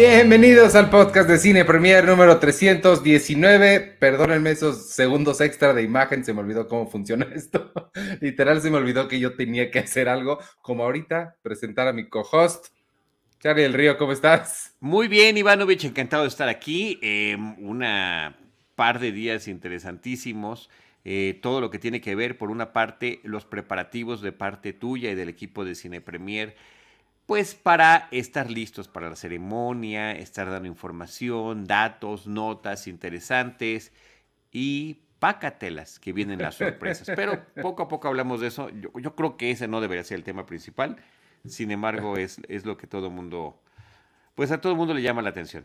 Bienvenidos al podcast de Cine Premier número 319. Perdónenme esos segundos extra de imagen, se me olvidó cómo funciona esto. Literal se me olvidó que yo tenía que hacer algo, como ahorita, presentar a mi co-host. Charlie del Río, ¿cómo estás? Muy bien, Ivanovich, encantado de estar aquí. Eh, una par de días interesantísimos. Eh, todo lo que tiene que ver, por una parte, los preparativos de parte tuya y del equipo de Cine Premier pues para estar listos para la ceremonia, estar dando información, datos, notas interesantes y pácatelas que vienen las sorpresas. Pero poco a poco hablamos de eso. Yo, creo que ese no debería ser el tema principal. Sin embargo, es, es lo que todo mundo, pues a todo el mundo le llama la atención.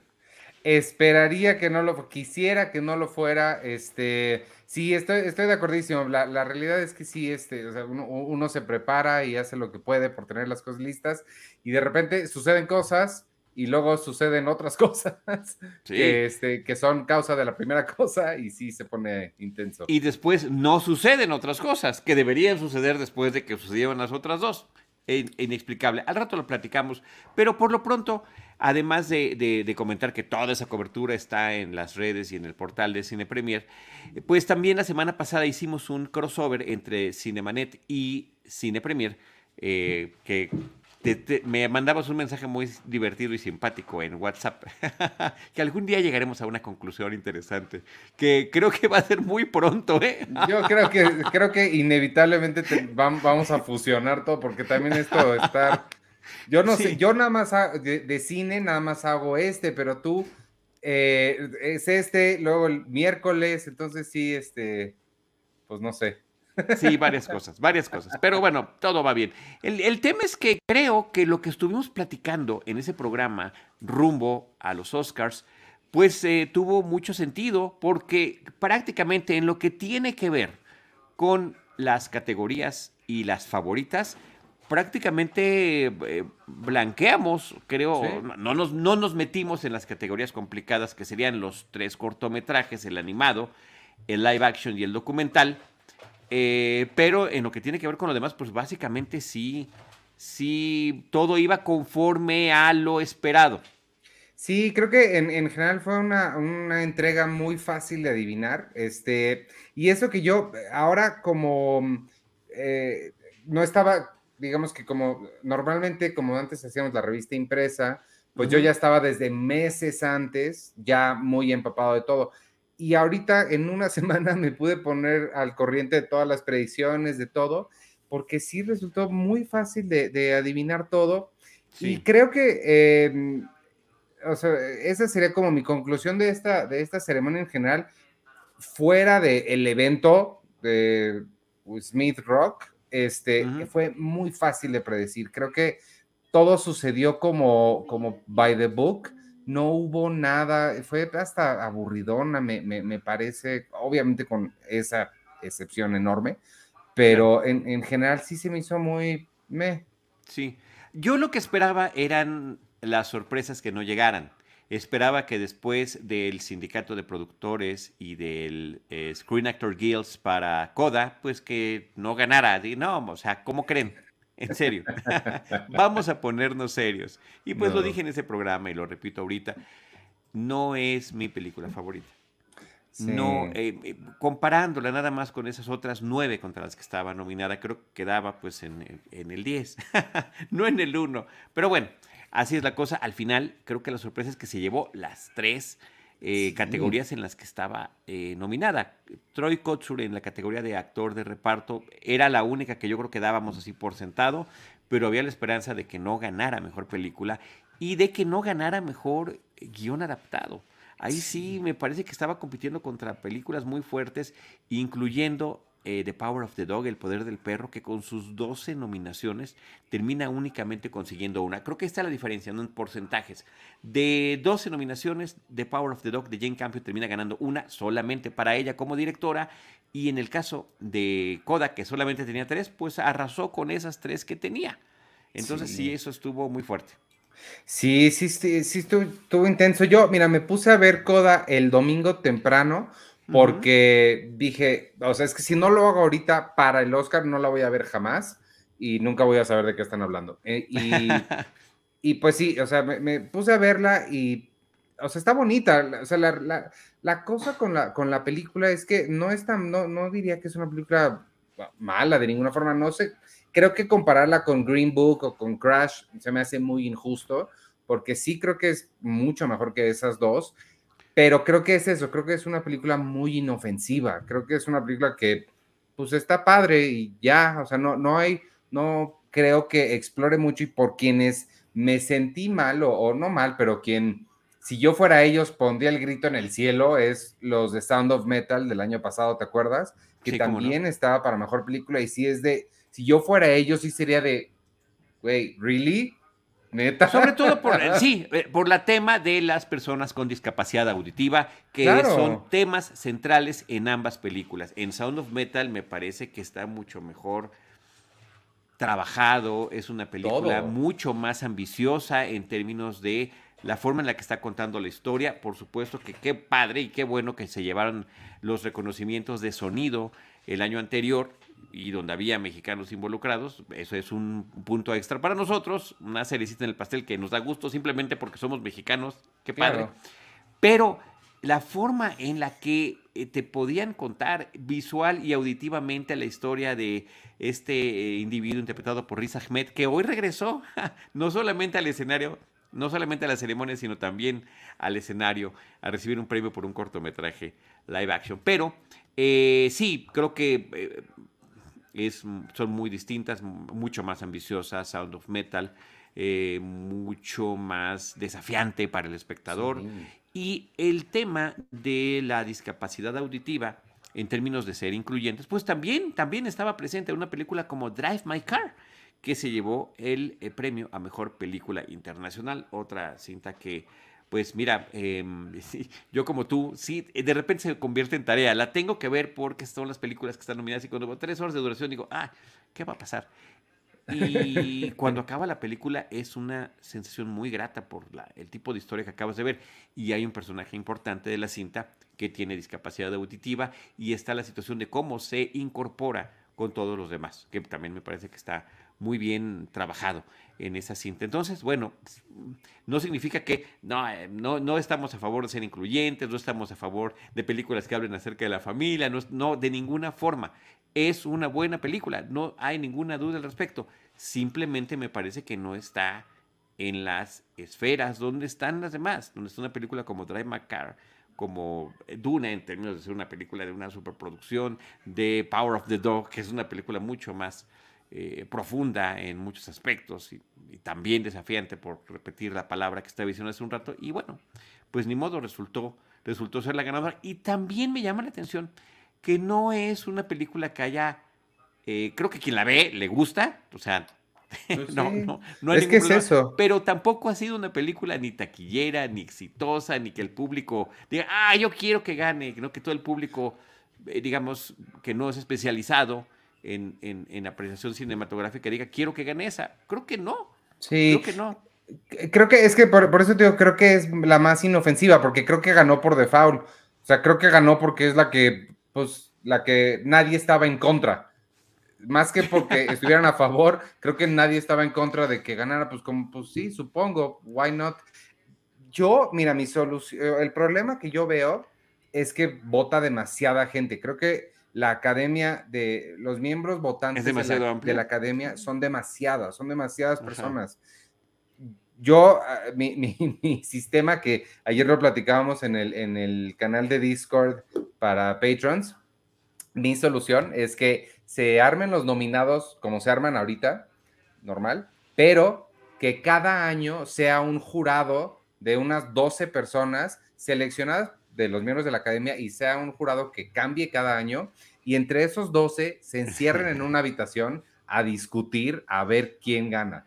Esperaría que no lo, quisiera que no lo fuera, este, sí, estoy, estoy de acordísimo, la, la realidad es que sí, este, o sea, uno, uno, se prepara y hace lo que puede por tener las cosas listas y de repente suceden cosas y luego suceden otras cosas que, este, que son causa de la primera cosa y sí se pone intenso. Y después no suceden otras cosas que deberían suceder después de que sucedieron las otras dos inexplicable. Al rato lo platicamos, pero por lo pronto, además de, comentar que toda esa cobertura está en las redes y en el portal de Cine Premier, pues también la semana pasada hicimos un crossover entre Cinemanet y Cine Premier, eh, que me mandabas un mensaje muy divertido y simpático en WhatsApp, que algún día llegaremos a una conclusión interesante, que creo que va a ser muy pronto, ¿eh? Yo creo que, creo que inevitablemente vamos a fusionar todo, porque también esto de estar... Yo no sé, yo nada más de, cine nada más hago este, pero tú eh, es este, luego el miércoles, entonces sí, este, pues no sé. Sí, varias cosas, varias cosas. Pero bueno, todo va bien. El, tema es que creo que lo que estuvimos platicando en ese programa rumbo a los Oscars, pues eh, tuvo mucho sentido porque prácticamente en lo que tiene que ver con las categorías y las favoritas, prácticamente eh, blanqueamos, creo, no, nos, no nos metimos en las categorías complicadas que serían los tres cortometrajes, el animado, el live action y el documental eh, pero en lo que tiene que ver con lo demás, pues básicamente sí, sí, todo iba conforme a lo esperado. Sí, creo que en, general fue una, entrega muy fácil de adivinar. Este, y eso que yo ahora como eh, no estaba, digamos que como normalmente, como antes hacíamos la revista impresa, pues yo ya estaba desde meses antes, ya muy empapado de todo. Y ahorita en una semana me pude poner al corriente de todas las predicciones, de todo, porque sí resultó muy fácil de, adivinar todo. Y creo que, em, o sea, esa sería como mi conclusión de esta, de esta ceremonia en general, fuera del evento de Smith Rock, este, fue muy fácil de predecir. Creo que todo sucedió como, como by the book no hubo nada, fue hasta aburridona, me, parece, obviamente con esa excepción enorme, pero en, general sí se me hizo muy me. Sí, yo lo que esperaba eran las sorpresas que no llegaran. Esperaba que después del sindicato de productores y del eh, Screen Actor Guilds para Coda, pues que no ganara. No, o sea, ¿cómo creen? En serio, vamos a ponernos serios. Y pues lo dije en ese programa y lo repito ahorita, no es mi película favorita. No, eh, eh, comparándola nada más con esas otras nueve contra las que estaba nominada, creo que quedaba pues en, en el 10, no en el 1. Pero bueno, así es la cosa. Al final, creo que la sorpresa es que se llevó las tres eh, categorías en las que estaba eh, nominada. Troy Kotsur en la categoría de actor de reparto era la única que yo creo que dábamos así por sentado, pero había la esperanza de que no ganara mejor película y de que no ganara mejor guion adaptado. Ahí sí me parece que estaba compitiendo contra películas muy fuertes, incluyendo eh, The Power of the Dog, El Poder del Perro, que con sus 12 nominaciones termina únicamente consiguiendo una. Creo que está la diferencia, ¿no? En porcentajes. De 12 nominaciones, The Power of the Dog de Jane Campion termina ganando una solamente para ella como directora. Y en el caso de Kodak, que solamente tenía tres, pues arrasó con esas tres que tenía. Entonces sí, eso estuvo muy fuerte. Sí, sí, sí, sí estuvo, estuvo, intenso. Yo, mira, me puse a ver Coda el domingo temprano porque dije, o sea, es que si no lo hago ahorita para el Oscar, no la voy a ver jamás y nunca voy a saber de qué están hablando. Eh, y, Y pues sí, o sea, me, puse a verla y, o sea, está bonita. O sea, la, la, cosa con la, con la película es que no es tan, no, no diría que es una película mala de ninguna forma. No sé, creo que compararla con Green Book o con Crash se me hace muy injusto, porque sí creo que es mucho mejor que esas dos. Pero creo que es eso, creo que es una película muy inofensiva. Creo que es una película que, pues, está padre y ya, o sea, no, no hay, no creo que explore mucho y por quienes me sentí mal o, no mal, pero quien, si yo fuera ellos, pondría el grito en el cielo, es los de Sound of Metal del año pasado, ¿te acuerdas? Que también estaba para mejor película y sí es de, si yo fuera ellos, sí sería de, güey, ¿really? Sobre todo por, sí, eh, por la tema de las personas con discapacidad auditiva, que son temas centrales en ambas películas. En Sound of Metal me parece que está mucho mejor trabajado, es una película mucho más ambiciosa en términos de la forma en la que está contando la historia. Por supuesto que qué padre y qué bueno que se llevaron los reconocimientos de sonido el año anterior y donde había mexicanos involucrados, eso es un punto extra para nosotros, una cerecita en el pastel que nos da gusto simplemente porque somos mexicanos, qué padre. Pero la forma en la que eh, te podían contar visual y auditivamente la historia de este eh, individuo interpretado por Riz Ahmed, que hoy regresó no solamente al escenario, no solamente a la ceremonia, sino también al escenario a recibir un premio por un cortometraje live action. Pero eh, sí, creo que son muy distintas, mucho más ambiciosas, Sound of Metal, eh, mucho más desafiante para el espectador. Y el tema de la discapacidad auditiva, en términos de ser incluyentes, pues también, también estaba presente en una película como Drive My Car, que se llevó el eh, premio a Mejor Película Internacional, otra cinta que pues mira, em, yo como tú, sí, de repente se convierte en tarea. La tengo que ver porque son las películas que están nominadas y cuando tres horas de duración digo, ah, ¿qué va a pasar? Y cuando acaba la película es una sensación muy grata por el tipo de historia que acabas de ver. Y hay un personaje importante de la cinta que tiene discapacidad auditiva y está la situación de cómo se incorpora con todos los demás, que también me parece que está muy bien trabajado en esa cinta. Entonces, bueno, no significa que no, eh, no, no, estamos a favor de ser incluyentes, no estamos a favor de películas que hablen acerca de la familia, no, no, de ninguna forma. Es una buena película, no hay ninguna duda al respecto. Simplemente me parece que no está en las esferas donde están las demás, donde está una película como Drive My Car, como Duna en términos de ser una película de una superproducción, de Power of the Dog, que es una película mucho más eh, profunda en muchos aspectos y, también desafiante, por repetir la palabra que estaba diciendo hace un rato. Y bueno, pues ni modo, resultó, resultó ser la ganadora. Y también me llama la atención que no es una película que haya, eh, creo que quien la ve le gusta, o sea, pues no, no, no hay es que es eso. Pero tampoco ha sido una película ni taquillera, ni exitosa, ni que el público diga, ah, yo quiero que gane, ¿no? que todo el público, eh, digamos, que no es especializado, en, apreciación cinematográfica diga, quiero que gane esa. Creo que no. Sí. Creo que no. Creo que es que por, eso te digo, creo que es la más inofensiva, porque creo que ganó por default. O sea, creo que ganó porque es la que, pues, la que nadie estaba en contra. Más que porque estuvieran a favor, creo que nadie estaba en contra de que ganara, pues como, pues sí, supongo, why not. Yo, mira, mi solución, el problema que yo veo es que vota demasiada gente. Creo que la academia de los miembros votantes de la, academia son demasiadas, son demasiadas personas. Yo, ah, mi, sistema que ayer lo platicábamos en el, en el canal de Discord para patrons, mi solución es que se armen los nominados como se arman ahorita, normal, pero que cada año sea un jurado de unas 12 personas seleccionadas de los miembros de la academia y sea un jurado que cambie cada año y entre esos 12 se encierren en una habitación a discutir a ver quién gana.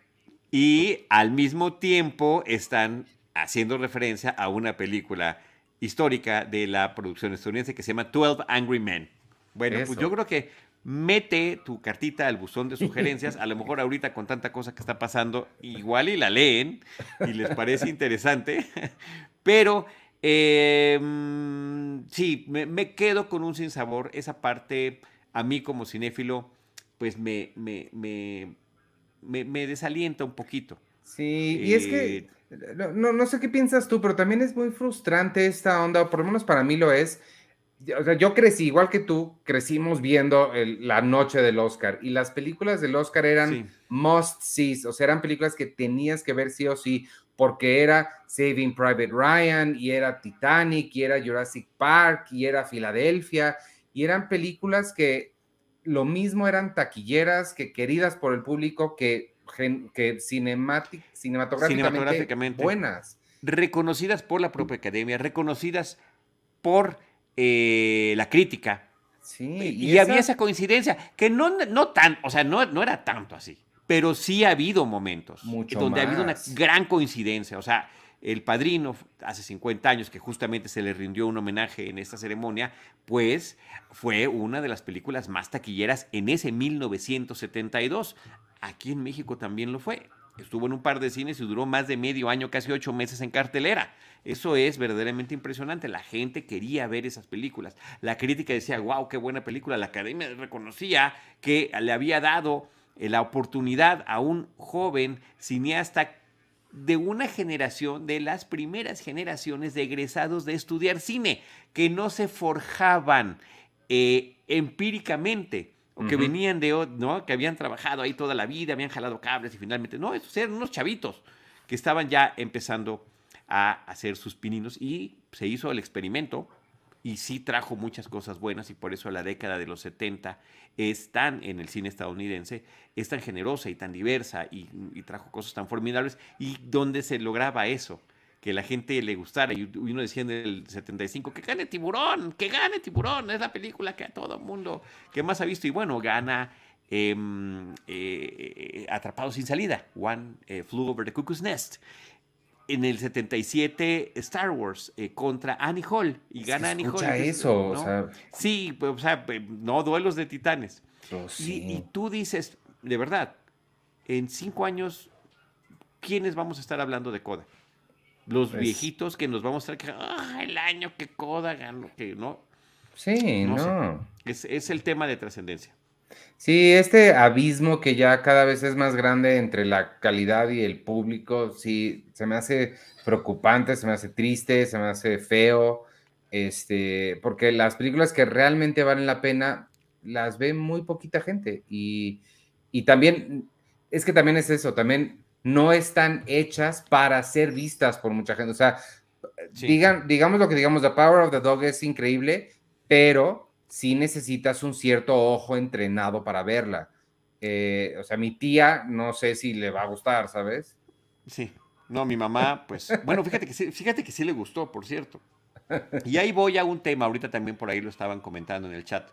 Y al mismo tiempo están haciendo referencia a una película histórica de la producción estadounidense que se llama 12 Angry Men. Bueno, pues yo creo que mete tu cartita al buzón de sugerencias. A lo mejor ahorita con tanta cosa que está pasando, igual y la leen y les parece interesante. Pero Em, sí, me, quedo con un sinsabor. Esa parte, a mí como cinéfilo, pues me, me, me, desalienta un poquito. Sí, y es que eh, no, no, sé qué piensas tú, pero también es muy frustrante esta onda, o por lo menos para mí lo es. O sea, yo crecí, igual que tú, crecimos viendo la noche del Oscar y las películas del Oscar eran must see, o sea, eran películas que tenías que ver sí o sí, porque era Saving Private Ryan y era Titanic y era Jurassic Park y era Filadelfia y eran películas que lo mismo eran taquilleras, que queridas por el público, que, que cinematográficamente, buenas. Reconocidas por la propia academia, reconocidas por eh, la crítica. Sí, y, había esa coincidencia, que no, no tan, o sea, no, no era tanto así, pero sí ha habido momentos donde ha habido una gran coincidencia. O sea, el padrino, hace 50 años, que justamente se le rindió un homenaje en esta ceremonia, pues fue una de las películas más taquilleras en ese 1972. Aquí en México también lo fue. Estuvo en un par de cines y duró más de medio año, casi ocho meses en cartelera. Eso es verdaderamente impresionante. La gente quería ver esas películas. La crítica decía, wow, qué buena película. La academia reconocía que le había dado la oportunidad a un joven cineasta de una generación, de las primeras generaciones de egresados de estudiar cine, que no se forjaban eh, empíricamente, o que venían de, ¿no? Que habían trabajado ahí toda la vida, habían jalado cables y finalmente, no, esos eran unos chavitos que estaban ya empezando a hacer sus pininos y se hizo el experimento y sí trajo muchas cosas buenas y por eso la década de los 70 es tan, en el cine estadounidense, es tan generosa y tan diversa y, trajo cosas tan formidables y donde se lograba eso, que la gente le gustara. Y uno decía en el 75, que gane tiburón, que gane tiburón, es la película que a todo mundo que más ha visto y bueno, gana. Em, eh, Atrapado sin salida, One eh, Flew Over the Cuckoo's Nest en el 77 Star Wars eh, contra Annie Hall y gana Annie Hall. eso, o sea... Sí, pues, o sea, no duelos de titanes. Oh, y, tú dices, de verdad, en cinco años, ¿quiénes vamos a estar hablando de Coda? Los pues viejitos que nos vamos a estar ah, el año que Coda ganó, que no. Sí, no. Es, es el tema de trascendencia. Sí, este abismo que ya cada vez es más grande entre la calidad y el público, sí, se me hace preocupante, se me hace triste, se me hace feo, este, porque las películas que realmente valen la pena las ve muy poquita gente y, también, es que también es eso, también no están hechas para ser vistas por mucha gente, o sea, digan, digamos lo que digamos, The Power of the Dog es increíble, pero sí necesitas un cierto ojo entrenado para verla. Eh, o sea, mi tía no sé si le va a gustar, ¿sabes? Sí. No, mi mamá, pues, bueno, fíjate que sí, fíjate que sí le gustó, por cierto. Y ahí voy a un tema, ahorita también por ahí lo estaban comentando en el chat.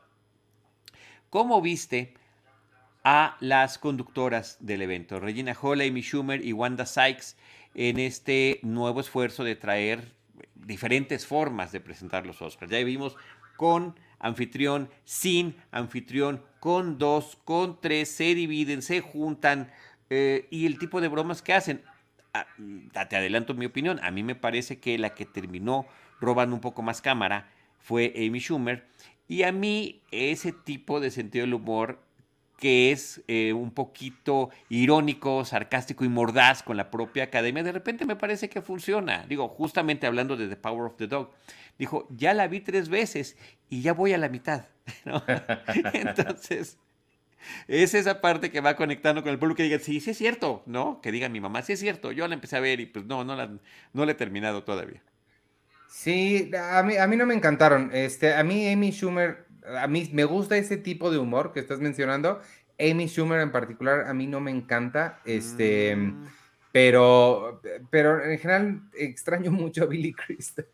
¿Cómo viste a las conductoras del evento, Regina Hall, Amy Schumer y Wanda Sykes, en este nuevo esfuerzo de traer diferentes formas de presentar los Oscars? Ya vimos con anfitrión, sin anfitrión, con dos, con tres, se dividen, se juntan eh, y el tipo de bromas que hacen. Ah, te adelanto mi opinión, a mí me parece que la que terminó robando un poco más cámara fue Amy Schumer y a mí ese tipo de sentido del humor que es eh, un poquito irónico, sarcástico y mordaz con la propia academia, de repente me parece que funciona. Digo, justamente hablando de The Power of the Dog dijo, ya la vi tres veces y ya voy a la mitad. Entonces, es esa parte que va conectando con el público que diga, sí, sí es cierto, ¿no? Que diga mi mamá, sí es cierto, yo la empecé a ver y pues no, no la, no la he terminado todavía. Sí, a mí, a mí no me encantaron. Este, a mí Amy Schumer, a mí me gusta ese tipo de humor que estás mencionando. Amy Schumer en particular a mí no me encanta, este, mm. pero, pero en general extraño mucho a Billy Crystal.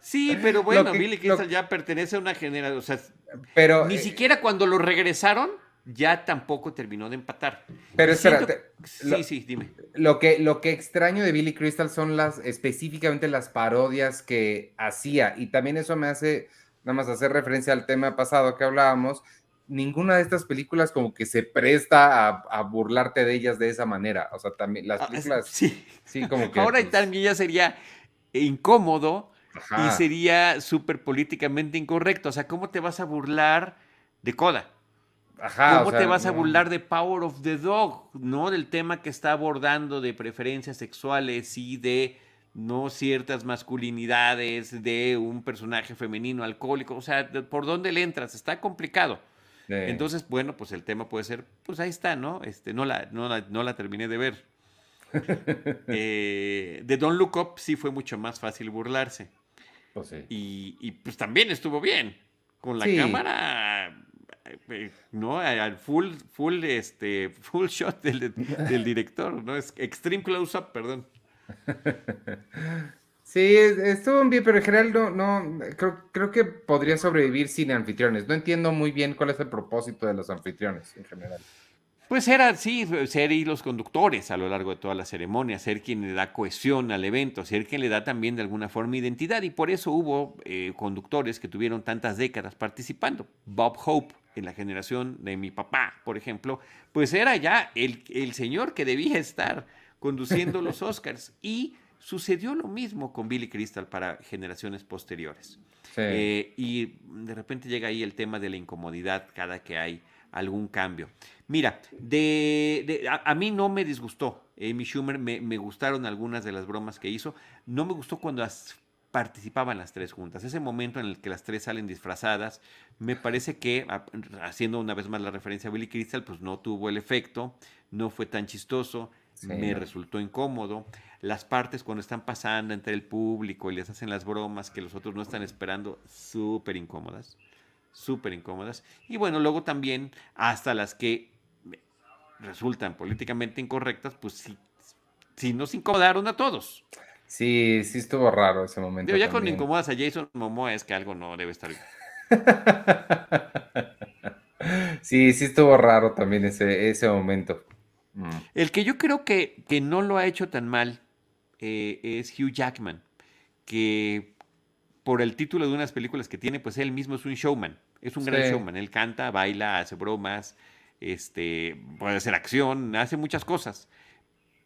Sí, pero bueno, Billy Crystal ya pertenece a una generación, o sea, pero, ni eh, siquiera cuando lo regresaron ya tampoco terminó de empatar. Pero espérate. Sí, sí, dime. Lo que, lo que extraño de Billy Crystal son las, específicamente las parodias que hacía. Y también eso me hace, nada más hacer referencia al tema pasado que hablábamos. Ninguna de estas películas como que se presta a, burlarte de ellas de esa manera. O sea, también las ah, películas... sí. sí, como que... Ahora pues también ya sería incómodo y sería súper políticamente incorrecto. O sea, ¿cómo te vas a burlar de Coda? ¿Cómo te vas a burlar de Power of the Dog? ¿No? Del tema que está abordando de preferencias sexuales y de no ciertas masculinidades de un personaje femenino alcohólico. O sea, ¿por dónde le entras? Está complicado. Entonces, bueno, pues el tema puede ser, pues ahí está, ¿no? Este, no, la, no, la, terminé de ver. eh, de Don't Look Up sí fue mucho más fácil burlarse. Pues y, pues también estuvo bien. Con la cámara eh, ¿no? Al full, full, este, full shot del, del director, ¿no? Es extreme close-up, perdón. Sí, estuvo bien, pero en general no, no creo, que podría sobrevivir sin anfitriones. No entiendo muy bien cuál es el propósito de los anfitriones en general. Pues era, sí, ser y los conductores a lo largo de toda la ceremonia, ser quien le da cohesión al evento, ser quien le da también de alguna forma identidad. Y por eso hubo eh, conductores que tuvieron tantas décadas participando. Bob Hope, en la generación de mi papá, por ejemplo, pues era ya el, el señor que debía estar conduciendo los Oscars. Y sucedió lo mismo con Billy Crystal para generaciones posteriores. Eh, y de repente llega ahí el tema de la incomodidad cada que hay algún cambio. Mira, de, a, mí no me disgustó Amy Schumer, me, me, gustaron algunas de las bromas que hizo. No me gustó cuando participaban las tres juntas. Ese momento en el que las tres salen disfrazadas, me parece que, haciendo una vez más la referencia a Billy Crystal, pues no tuvo el efecto, no fue tan chistoso me resultó incómodo. Las partes cuando están pasando entre el público y les hacen las bromas que los otros no están esperando, súper incómodas, súper incómodas. Y bueno, luego también hasta las que resultan políticamente incorrectas, pues sí, sí nos incomodaron a todos. Sí, sí estuvo raro ese momento. ya con incomodas a Jason Momoa es que algo no debe estar bien. sí, sí estuvo raro también ese, ese momento. Mm. El que yo creo que, que, no lo ha hecho tan mal eh, es Hugh Jackman, que por el título de unas películas que tiene, pues él mismo es un showman, es un gran showman, él canta, baila, hace bromas, este, puede hacer acción, hace muchas cosas,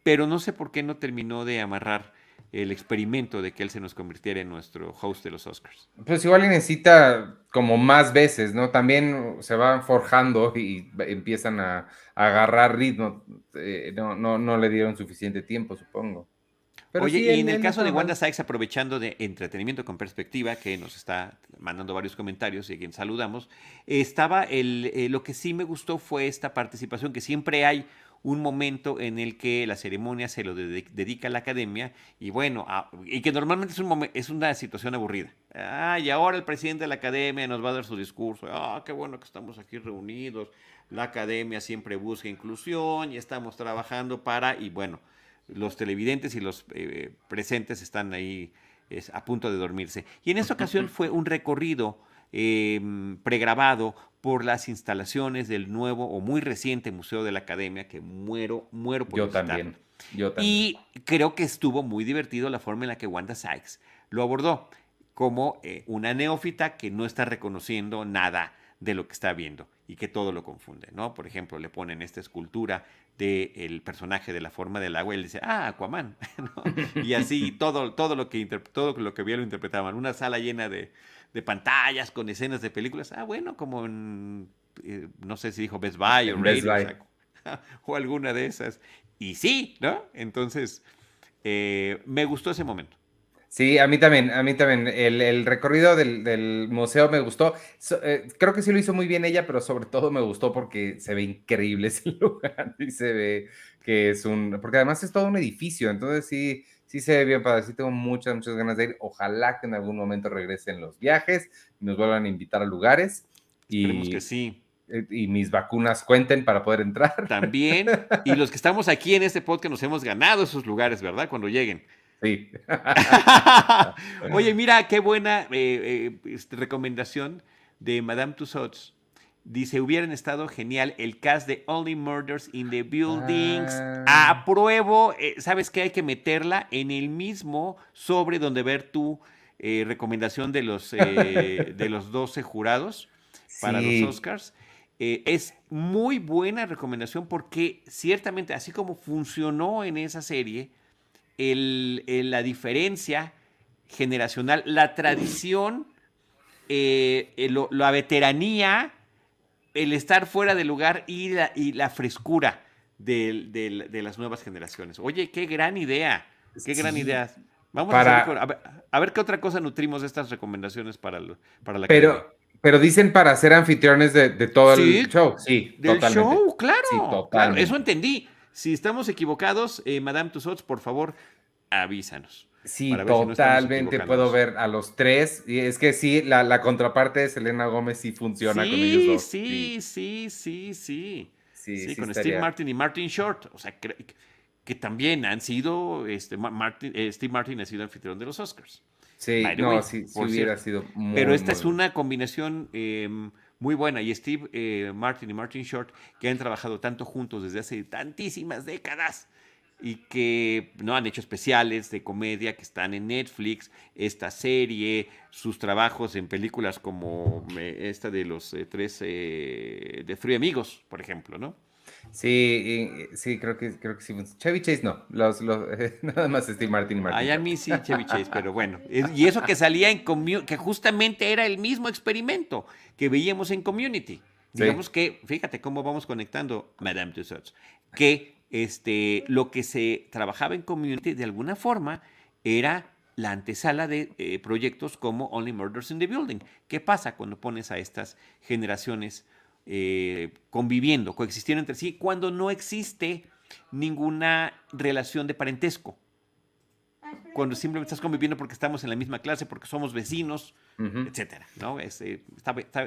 pero no sé por qué no terminó de amarrar el experimento de que él se nos convirtiera en nuestro host de los Oscars. Pues igual necesita como más veces, ¿no? También se van forjando y empiezan a, agarrar ritmo. Eh, no, no, no, le dieron suficiente tiempo, supongo. Oye, y en el caso de Wanda Sykes, aprovechando de entretenimiento con perspectiva, que nos está mandando varios comentarios y a quien saludamos, estaba el, eh, lo que sí me gustó fue esta participación, que siempre hay un momento en el que la ceremonia se lo dedica a la academia y bueno, y que normalmente es, un es una situación aburrida. Ah, y ahora el presidente de la academia nos va a dar su discurso. Ah, qué bueno que estamos aquí reunidos. La academia siempre busca inclusión y estamos trabajando para, y bueno, los televidentes y los eh, presentes están ahí a punto de dormirse. Y en esta ocasión fue un recorrido Em, pregrabado por las instalaciones del nuevo o muy reciente Museo de la Academia, que muero, muero por Yo también. Yo también. Y creo que estuvo muy divertido la forma en la que Wanda Sykes lo abordó, como eh, una neófita que no está reconociendo nada de lo que está viendo y que todo lo confunde, ¿no? Por ejemplo, le ponen esta escultura del personaje de la forma del agua y él dice, ah, Aquaman, Y así todo, todo, lo que todo lo que vio lo interpretaban. Una sala llena de, de pantallas con escenas de películas. Ah, bueno, como en, eh, no sé si dijo Best Buy o Radio, o, alguna de esas. Y sí, ¿no? Entonces, eh, me gustó ese momento. Sí, a mí también, a mí también. El, recorrido del, museo me gustó. Eh, creo que sí lo hizo muy bien ella, pero sobre todo me gustó porque se ve increíble ese lugar y se ve que es un, porque además es todo un edificio, entonces sí, sí se ve bien padre, sí tengo muchas, muchas ganas de ir. Ojalá que en algún momento regresen los viajes nos vuelvan a invitar a lugares. Y, que sí. Eh, y mis vacunas cuenten para poder entrar. También. Y los que estamos aquí en este podcast nos hemos ganado esos lugares, ¿verdad? Cuando lleguen. Sí. Oye, mira, qué buena eh, eh, este, recomendación de Madame Tussauds Dice, hubieran estado genial el cast de Only Murders in the Buildings. Ah. Apruebo, eh, ¿sabes qué? Hay que meterla en el mismo sobre donde ver tu recomendación de los, eh, de los 12 jurados para los Oscars. es muy buena recomendación porque ciertamente, así como funcionó en esa serie, la diferencia generacional, la tradición, la veteranía, el estar fuera de lugar y la, y la frescura de, las nuevas generaciones. Oye, qué gran idea, qué gran idea. Vamos a, ver, qué otra cosa nutrimos de estas recomendaciones para, para la Pero, pero dicen para ser anfitriones de, todo el show. Sí, del show, claro, claro. Eso entendí. Si estamos equivocados, eh, Madame Tussauds, por favor, avísanos. Sí, totalmente puedo ver a los tres. Y es que sí, la, contraparte de Selena Gómez sí funciona con ellos dos. Sí, sí, sí, sí. Sí, con Steve Martin y Martin Short. O sea, que, también han sido, este, Martin, eh, Steve Martin ha sido anfitrión de los Oscars. Sí, no, sí, hubiera sido muy Pero esta es una combinación em, muy buena. Y Steve eh, Martin y Martin Short, que han trabajado tanto juntos desde hace tantísimas décadas y que no han hecho especiales de comedia que están en Netflix, esta serie, sus trabajos en películas como eh, esta de los eh, tres eh, de Three Amigos, por ejemplo, ¿no? Sí, sí, creo que, creo que sí. Chevy Chase no, los, nada más Steve Martin y Martin. Ay, a mí sí, Chevy Chase, pero bueno. Y eso que salía en Community, que justamente era el mismo experimento que veíamos en Community. Digamos que, fíjate cómo vamos conectando Madame Tussauds, que este, lo que se trabajaba en community de alguna forma era la antesala de eh, proyectos como Only Murders in the Building. ¿Qué pasa cuando pones a estas generaciones eh, conviviendo, coexistiendo entre sí, cuando no existe ninguna relación de parentesco? Cuando simplemente estás conviviendo porque estamos en la misma clase, porque somos vecinos, etcétera, ¿no? Eh,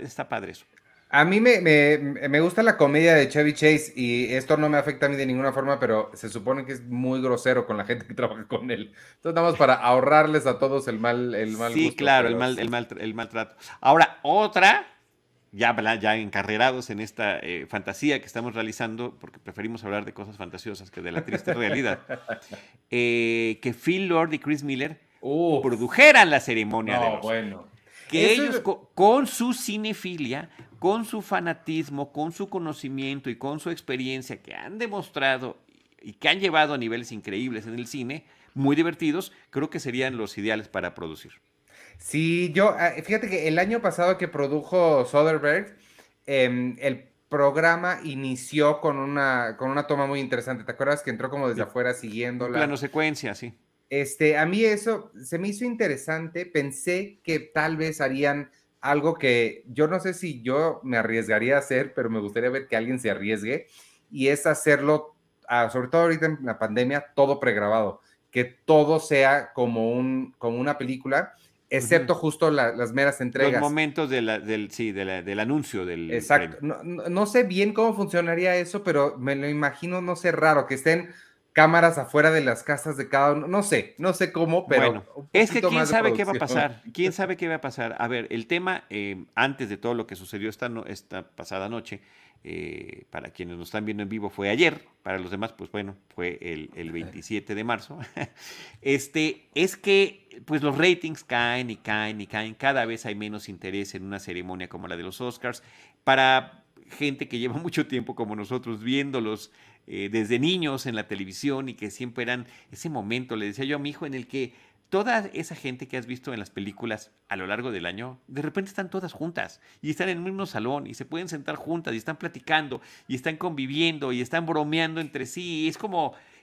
está padre eso. A mí me, me, gusta la comedia de Chevy Chase y esto no me afecta a mí de ninguna forma, pero se supone que es muy grosero con la gente que trabaja con él. Entonces, vamos para ahorrarles a todos el mal, el mal Sí, claro, el, mal, el, mal, el maltrato. Ahora, otra, ya, ya encarrerados en esta eh, fantasía que estamos realizando, porque preferimos hablar de cosas fantasiosas que de la triste realidad, eh, que Phil Lord y Chris Miller produjeran la ceremonia de los... bueno. Que ellos con, su cinefilia, con su fanatismo, con su conocimiento y con su experiencia que han demostrado y que han llevado a niveles increíbles en el cine, muy divertidos, creo que serían los ideales para producir. Sí, yo, ah, fíjate que el año pasado que produjo Soderbergh, em, el programa inició con una, con una toma muy interesante. ¿Te acuerdas que entró como desde afuera siguiendo la... Plano secuencia, sí. Este, a mí eso se me hizo interesante. Pensé que tal vez harían algo que yo no sé si yo me arriesgaría a hacer, pero me gustaría ver que alguien se arriesgue y es hacerlo, ah, sobre todo ahorita en la pandemia, todo pregrabado, que todo sea como, un, como una película, excepto justo las meras entregas. Los momentos del, sí, del anuncio del. Exacto. No, no, sé bien cómo funcionaría eso, pero me lo imagino, no sé, raro, que estén cámaras afuera de las casas de cada uno. No sé, no sé cómo, pero. Bueno, es que quién sabe qué va a pasar. ¿Quién sabe qué va a pasar? A ver, el tema, eh, antes de todo lo que sucedió esta, esta pasada noche, eh, para quienes nos están viendo en vivo fue ayer, para los demás, pues bueno, fue el, el 27 de marzo. este, es que pues los ratings caen y caen y caen. Cada vez hay menos interés en una ceremonia como la de los Oscars. Para gente que lleva mucho tiempo como nosotros viéndolos eh, desde niños en la televisión y que siempre eran ese momento, le decía yo a mi hijo, en el que toda esa gente que has visto en las películas a lo largo del año, de repente están todas juntas y están en el mismo salón y se pueden sentar juntas y están platicando y están conviviendo y están bromeando entre sí. es como eh,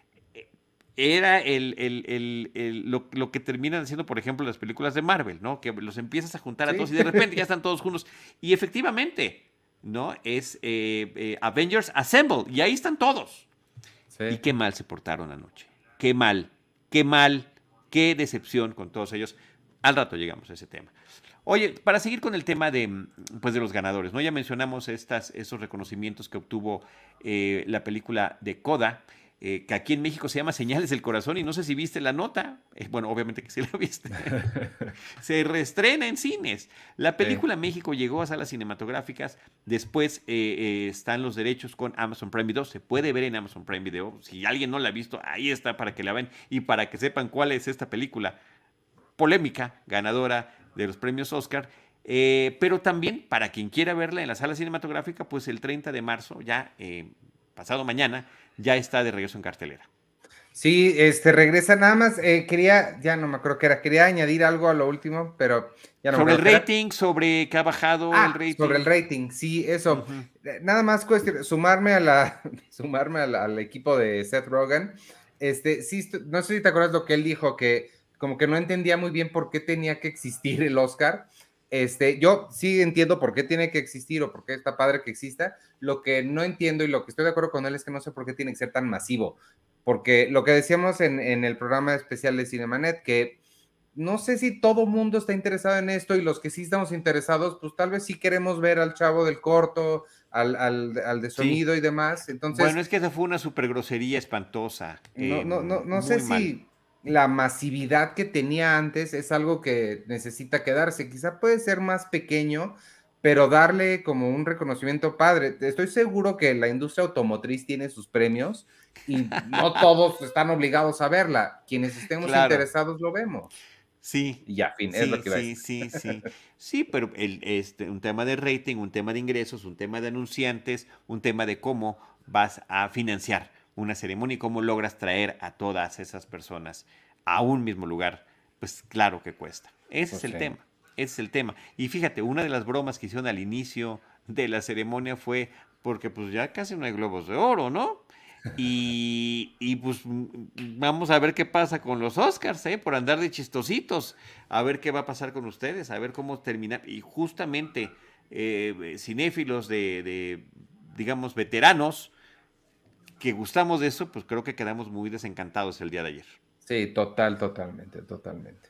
era el, lo, que terminan haciendo, por ejemplo, las películas de Marvel, ¿no? Que los empiezas a juntar a todos y de repente ya están todos juntos. Y efectivamente, ¿no? Es eh, eh, Avengers Assemble, y ahí están todos. Y qué mal se portaron anoche. Qué mal, qué mal, qué decepción con todos ellos. Al rato llegamos a ese tema. Oye, para seguir con el tema de, pues de los ganadores, ¿no? Ya mencionamos estas, esos reconocimientos que obtuvo eh, la película de Coda. Eh, que aquí en México se llama Señales del Corazón y no sé si viste la nota. Eh, bueno, obviamente que sí la viste. se reestrena en cines. La película México llegó a salas cinematográficas. Después eh, están los derechos con Amazon Prime Video. Se puede ver en Amazon Prime Video. Si alguien no la ha visto, ahí está para que la vean y para que sepan cuál es esta película polémica, ganadora de los premios Oscar. pero también para quien quiera verla en la sala cinematográfica, pues el 30 de marzo, ya pasado mañana, ya está de regreso en cartelera. Sí, este regresa nada más. Eh, quería, ya no me acuerdo que era, quería añadir algo a lo último, pero ya no Sobre me el rating, sobre que ha bajado Ah, el rating. sobre el rating, sí, eso. Eh, Nada más cuestión, sumarme a la, sumarme al, al equipo de Seth Rogen. Este, sí, no sé si te acuerdas lo que él dijo, que como que no entendía muy bien por qué tenía que existir el Oscar. Este, yo sí entiendo por qué tiene que existir o por qué está padre que exista. Lo que no entiendo y lo que estoy de acuerdo con él es que no sé por qué tiene que ser tan masivo. Porque lo que decíamos en, en el programa especial de Cinemanet, que no sé si todo mundo está interesado en esto y los que sí estamos interesados, pues tal vez sí queremos ver al chavo del corto, al, al, al de Sí. sonido y demás. Entonces, bueno, es que esa fue una super grosería espantosa. no, eh, no, no, no sé mal. si la masividad que tenía antes es algo que necesita quedarse. Quizá puede ser más pequeño, pero darle como un reconocimiento padre. Estoy seguro que la industria automotriz tiene sus premios y no todos están obligados a verla. Quienes estemos Claro. interesados lo vemos. Sí, Y ya, fin, es Sí, lo que sí, sí, sí. Sí, pero el, este, un tema de rating, un tema de ingresos, un tema de anunciantes, un tema de cómo vas a financiar una ceremonia y cómo logras traer a todas esas personas a un mismo lugar, pues claro que cuesta. Ese Pues es el sí. tema, ese es el tema. Y fíjate, una de las bromas que hicieron al inicio de la ceremonia fue porque pues ya casi no hay globos de oro, ¿no? Y, y, pues vamos a ver qué pasa con los Oscars, ¿eh? Por andar de chistositos, a ver qué va a pasar con ustedes, a ver cómo terminar. Y justamente eh, cinéfilos de, de, digamos, veteranos que gustamos de eso, pues creo que quedamos muy desencantados el día de ayer. Sí, total, totalmente, totalmente.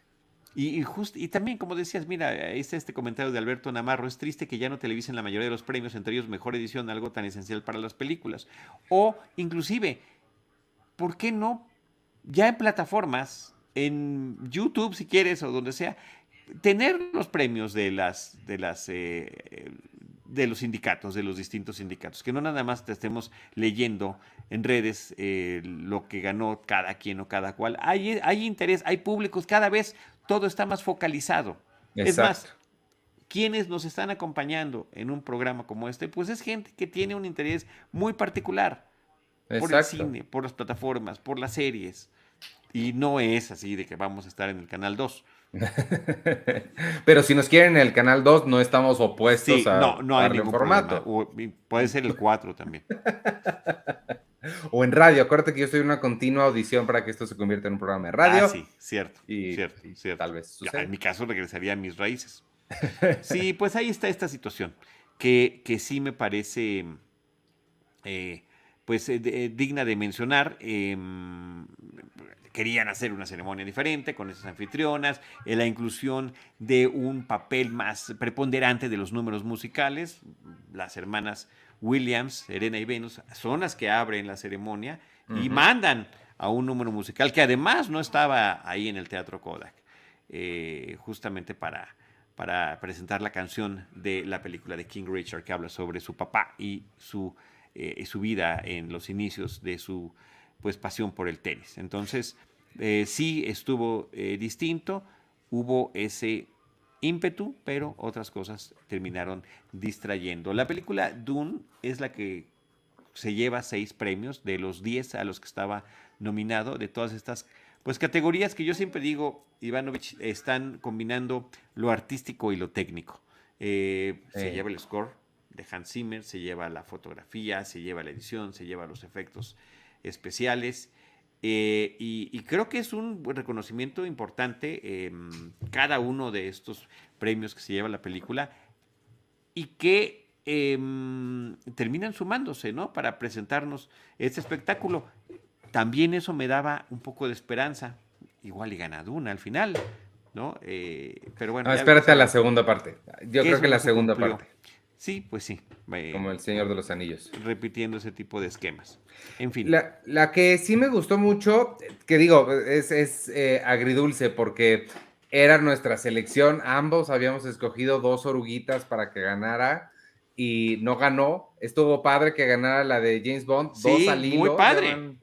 Y, y, just- y también, como decías, mira, está este comentario de Alberto Namarro, es triste que ya no televisen la mayoría de los premios, entre ellos mejor edición, algo tan esencial para las películas. O inclusive, ¿por qué no ya en plataformas, en YouTube si quieres o donde sea, tener los premios de las de las eh, de los sindicatos, de los distintos sindicatos, que no nada más te estemos leyendo en redes eh, lo que ganó cada quien o cada cual. Hay, hay interés, hay públicos, cada vez todo está más focalizado. Es más, quienes nos están acompañando en un programa como este, pues es gente que tiene un interés muy particular por el cine, por las plataformas, por las series. Y no es así de que vamos a estar en el canal 2. Pero si nos quieren en el canal 2, no estamos opuestos Sí, a no, no hay darle ningún formato. O- puede ser el 4 también. O en radio. Acuérdate que yo estoy en una continua audición para que esto se convierta en un programa de radio. Ah, sí, cierto, y- cierto, y cierto. tal vez Ya, en mi caso regresaría a mis raíces. Sí, pues ahí está esta situación, que, que sí me parece eh, pues eh, de- digna de mencionar. em, querían hacer una ceremonia diferente con esas anfitrionas, eh, la inclusión de un papel más preponderante de los números musicales. Las hermanas Williams, Serena y Venus, son las que abren la ceremonia y mandan a un número musical que además no estaba ahí en el Teatro Kodak, eh, justamente para, para presentar la canción de la película de King Richard que habla sobre su papá y su, eh, y su vida en los inicios de su pues, pasión por el tenis. Entonces, eh, sí estuvo eh, distinto, hubo ese ímpetu, pero otras cosas terminaron distrayendo. La película Dune es la que se lleva seis premios de los 10 a los que estaba nominado, de todas estas pues categorías que yo siempre digo, Ivanovich, están combinando lo artístico y lo técnico. Eh, Se lleva el score de Hans Zimmer, se lleva la fotografía, se lleva la edición, se lleva los efectos especiales. eh, y, y creo que es un reconocimiento importante eh, cada uno de estos premios que se lleva la película y que em, terminan sumándose, ¿no? Para presentarnos este espectáculo. También eso me daba un poco de esperanza. Igual y gana Duna al final, ¿no? Eh, pero bueno. No, espérate a la segunda parte. Yo creo que la segunda cumplió. parte. Sí, pues sí. eh, Como el Señor de los Anillos. repitiendo ese tipo de esquemas. En fin. La, la que sí me gustó mucho, que digo, es, es eh, agridulce porque era nuestra selección. Ambos habíamos escogido dos oruguitas para que ganara y no ganó. Estuvo padre que ganara la de James Bond. Sí, dos al muy padre. llevan,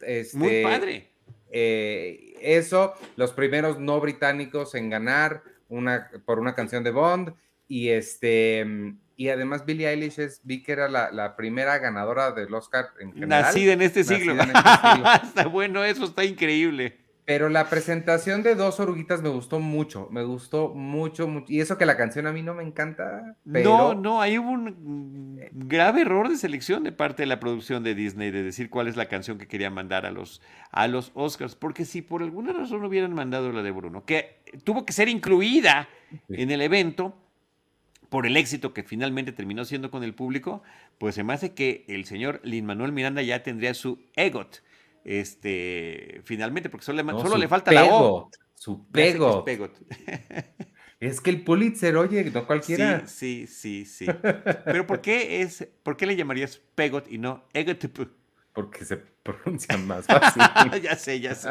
este, Muy padre. eh, eso, los primeros no británicos en ganar una, por una canción de Bond y este y además Billie Eilish es, vi que era la, primera ganadora del Oscar en general. Nacida en este siglo. En este siglo. está bueno, eso está increíble. Pero la presentación de dos oruguitas me gustó mucho, me gustó mucho, mucho. Y eso que la canción a mí no me encanta. No, no, hay un grave error de selección de parte de la producción de Disney de decir cuál es la canción que quería mandar a los, a los Oscars. Porque si por alguna razón hubieran mandado la de Bruno, que tuvo que ser incluida en el evento por el éxito que finalmente terminó siendo con el público, pues se me hace que el señor Lin Manuel Miranda ya tendría su EGOT este, finalmente, porque solo, le, solo le falta la O. Su pegot. Es que el Pulitzer, oye, no cualquiera. Sí, sí, sí, sí. Pero ¿por qué es, por qué le llamarías pegot y no egot? Porque se pronuncia más fácil. ya sé, ya sé.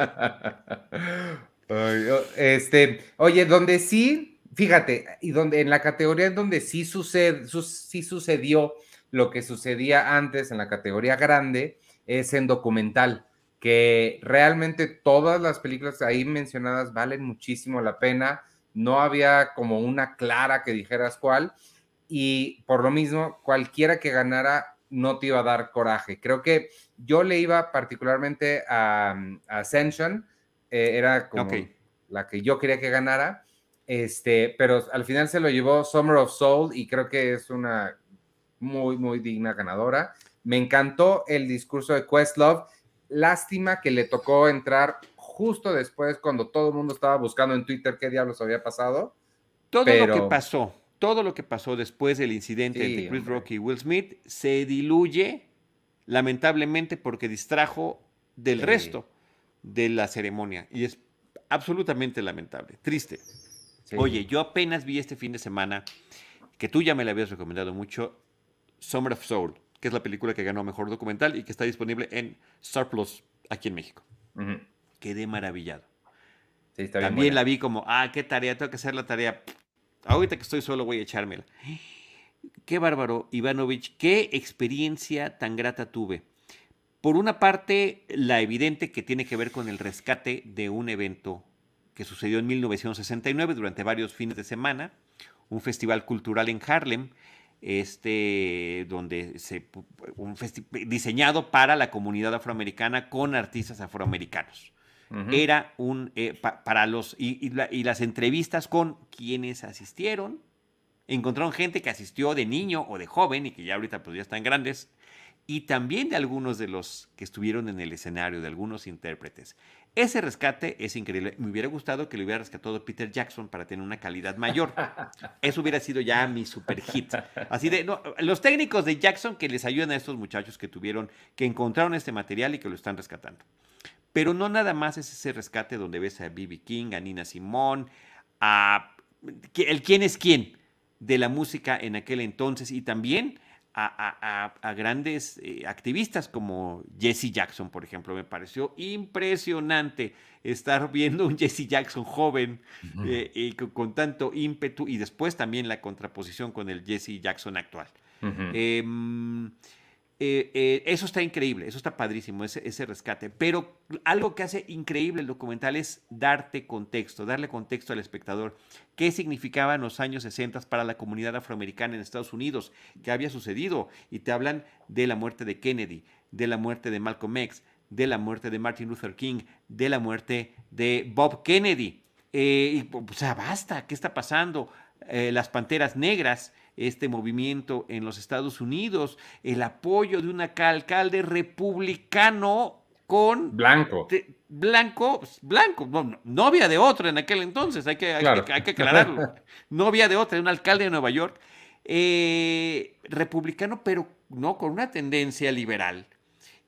este, oye, donde sí, fíjate, y donde en la categoría en donde sí sucede, sí sucedió lo que sucedía antes en la categoría grande, es en documental que realmente todas las películas ahí mencionadas valen muchísimo la pena. No había como una clara que dijeras cuál. Y por lo mismo, cualquiera que ganara no te iba a dar coraje. Creo que yo le iba particularmente a, Ascension, eh, era como la que yo quería que ganara, este, pero al final se lo llevó Summer of Soul y creo que es una muy, muy digna ganadora. Me encantó el discurso de Questlove Lástima que le tocó entrar justo después cuando todo el mundo estaba buscando en Twitter qué diablos había pasado. Todo lo que pasó, todo lo que pasó después del incidente entre Chris Rock y Will Smith se diluye lamentablemente porque distrajo del resto de la ceremonia y es absolutamente lamentable, triste. Oye, yo apenas vi este fin de semana que tú ya me la habías recomendado mucho, Summer of Soul que es la película que ganó Mejor Documental y que está disponible en Star Plus aquí en México. Quedé maravillado. También la vi como, ah, qué tarea, tengo que hacer la tarea. Ahorita que estoy solo voy a echármela. Qué bárbaro, Ivanovich, qué experiencia tan grata tuve. Por una parte, la evidente que tiene que ver con el rescate de un evento que sucedió en 1969 durante varios fines de semana, un festival cultural en Harlem, este, donde se, un diseñado para la comunidad afroamericana con artistas afroamericanos. Era un, eh, para los, y, las entrevistas con quienes asistieron, encontraron gente que asistió de niño o de joven y que ya ahorita pues ya están grandes, y también de algunos de los que estuvieron en el escenario, de algunos intérpretes. Ese rescate es increíble. Me hubiera gustado que lo hubiera rescatado Peter Jackson para tener una calidad mayor. Eso hubiera sido ya mi super hit. Así de, no, los técnicos de Jackson que les ayudan a estos muchachos que tuvieron, que encontraron este material y que lo están rescatando. Pero no nada más es ese rescate donde ves a B.B. King, a Nina Simone, a el quién es quién de la música en aquel entonces y también a, grandes eh, activistas como Jesse Jackson, por ejemplo. Me pareció impresionante estar viendo un Jesse Jackson joven eh, y con, tanto ímpetu y después también la contraposición con el Jesse Jackson actual. Eh, eh, eso está increíble, eso está padrísimo, ese, rescate. Pero algo que hace increíble el documental es darte contexto, darle contexto al espectador. ¿Qué significaban los años 60 para la comunidad afroamericana en Estados Unidos? ¿Qué había sucedido? Y te hablan de la muerte de Kennedy, de la muerte de Malcolm X, de la muerte de Martin Luther King, de la muerte de Bob Kennedy. Eh, o sea, basta, ¿qué está pasando? las panteras negras este movimiento en los Estados Unidos, el apoyo de un alcalde republicano con... Blanco. blanco, blanco, no, había de otro en aquel entonces, hay que, hay, que aclararlo. No había de otra, un alcalde de Nueva York, eh, republicano, pero no con una tendencia liberal,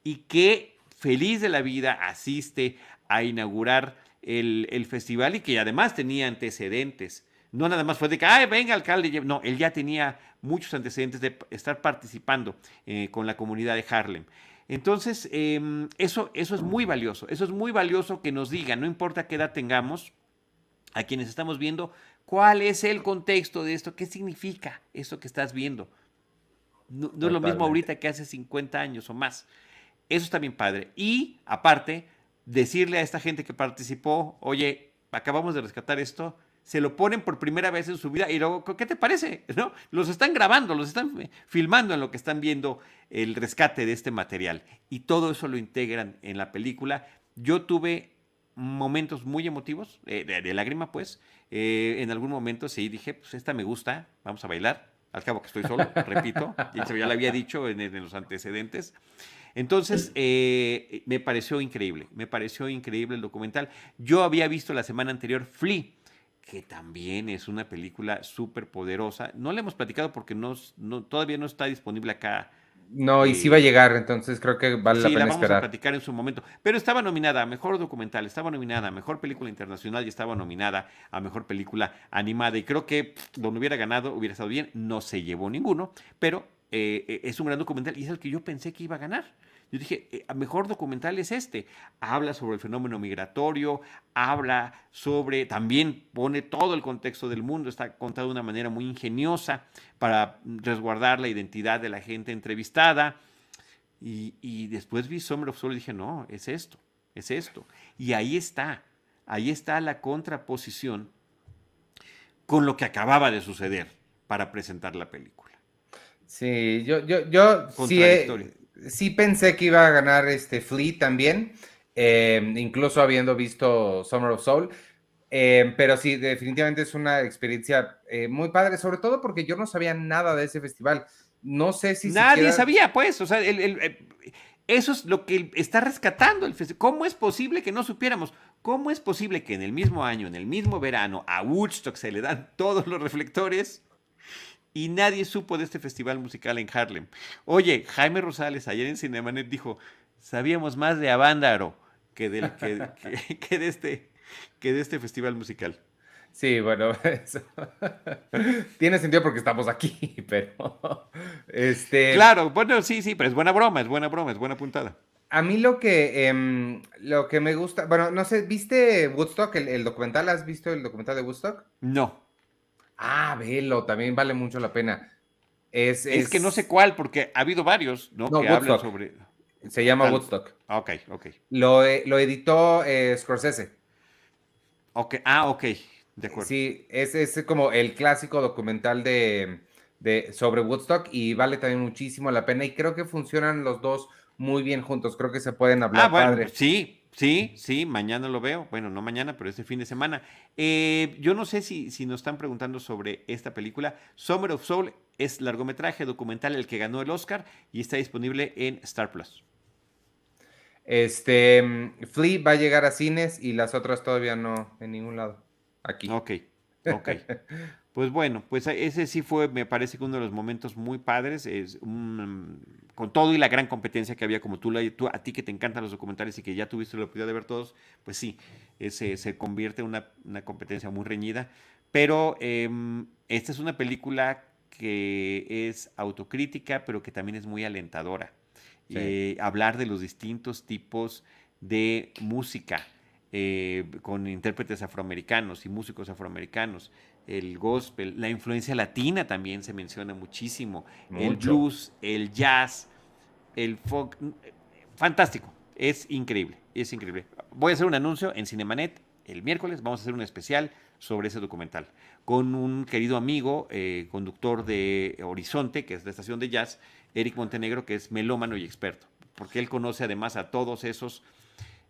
y que feliz de la vida asiste a inaugurar el, el festival y que además tenía antecedentes no nada más fue de que, ay, venga, alcalde. No, él ya tenía muchos antecedentes de estar participando eh, con la comunidad de Harlem. Entonces, em, eso, eso es muy valioso. Eso es muy valioso que nos digan, no importa qué edad tengamos, a quienes estamos viendo, cuál es el contexto de esto, qué significa esto que estás viendo. No, no es lo mismo ahorita que hace 50 años o más. Eso está bien padre. Y aparte, decirle a esta gente que participó, oye, acabamos de rescatar esto, se lo ponen por primera vez en su vida y luego, ¿qué te parece? ¿No? Los están grabando, los están filmando en lo que están viendo el rescate de este material y todo eso lo integran en la película. Yo tuve momentos muy emotivos, eh, de, lágrima pues, eh, en algún momento sí dije, pues esta me gusta, vamos a bailar, al cabo que estoy solo, repito, ya lo había dicho en, en los antecedentes. Entonces, eh, me pareció increíble, me pareció increíble el documental. Yo había visto la semana anterior Flea, que también es una película súper poderosa. No la hemos platicado porque no, todavía no está disponible acá no, y sí va a llegar, entonces creo que vale la pena la vamos a platicar en su momento. Pero estaba nominada a Mejor Documental, estaba nominada a Mejor Película Internacional y estaba nominada a Mejor Película Animada. Y creo que donde hubiera ganado hubiera estado bien. No se llevó ninguno, pero eh, eh, es un gran documental y es el que yo pensé que iba a ganar. Yo dije, eh, mejor documental es este. Habla sobre el fenómeno migratorio, habla sobre, también pone todo el contexto del mundo, está contado de una manera muy ingeniosa para resguardar la identidad de la gente entrevistada. Y, después vi Summer of Soul y dije, no, es esto, es esto. Y ahí está, ahí está la contraposición con lo que acababa de suceder para presentar la película. Sí, yo, yo, yo sí, sí pensé que iba a ganar este Flea también, eh, incluso habiendo visto Summer of Soul. Eh, pero sí, definitivamente es una experiencia eh, muy padre, sobre todo porque yo no sabía nada de ese festival. No sé si... Nadie sabía, pues, o sea, eso es lo que está rescatando el festival. ¿Cómo es posible que no supiéramos? ¿Cómo es posible que en el mismo año, en el mismo verano, a Woodstock se le dan todos los reflectores y nadie supo de este festival musical en Harlem. Oye, Jaime Rosales ayer en Cinemanet dijo, sabíamos más de Avándaro que, del, que, de este, que de este festival musical. Sí, bueno, eso tiene sentido porque estamos aquí, pero este. Claro, bueno, sí, sí, pero es buena broma, es buena broma, es buena puntada. A mí lo que, em, lo que me gusta, bueno, no sé, ¿viste Woodstock, el, el, documental? ¿Has visto el documental de Woodstock? No. Ah, velo, también vale mucho la pena. Es, es... que no sé cuál, porque ha habido varios, ¿no? que hablan sobre. Se llama Woodstock. Ok, ok. Lo, lo editó eh, Scorsese. Ok, ah, ok, de acuerdo. Sí, es, es como el clásico documental de, de, sobre Woodstock y vale también muchísimo la pena y creo que funcionan los dos muy bien juntos. Creo que se pueden hablar ah, bueno, Sí, Sí, sí, mañana lo veo. Bueno, no mañana, pero este fin de semana. Eh, yo no sé si, si nos están preguntando sobre esta película. Summer of Soul es largometraje documental el que ganó el Oscar y está disponible en Star Plus. Este, mm, Flea va a llegar a cines y las otras todavía no en ningún lado. Aquí. Ok, ok. Pues bueno, pues ese sí fue, me parece que uno de los momentos muy padres, es con todo y la gran competencia que había, como tú, tú, a ti que te encantan los documentales y que ya tuviste la oportunidad de ver todos, pues sí, se convierte en una, competencia muy reñida. Pero em, esta es una película que es autocrítica, pero que también es muy alentadora. Eh, hablar de los distintos tipos de música. Eh, con intérpretes afroamericanos y músicos afroamericanos, el gospel, la influencia latina también se menciona muchísimo, el blues, el jazz, el folk, fantástico, es increíble, es increíble. Voy a hacer un anuncio en Cinemanet el miércoles, vamos a hacer un especial sobre ese documental con un querido amigo, eh, conductor de Horizonte, que es la estación de jazz, Eric Montenegro, que es melómano y experto, porque él conoce además a todos esos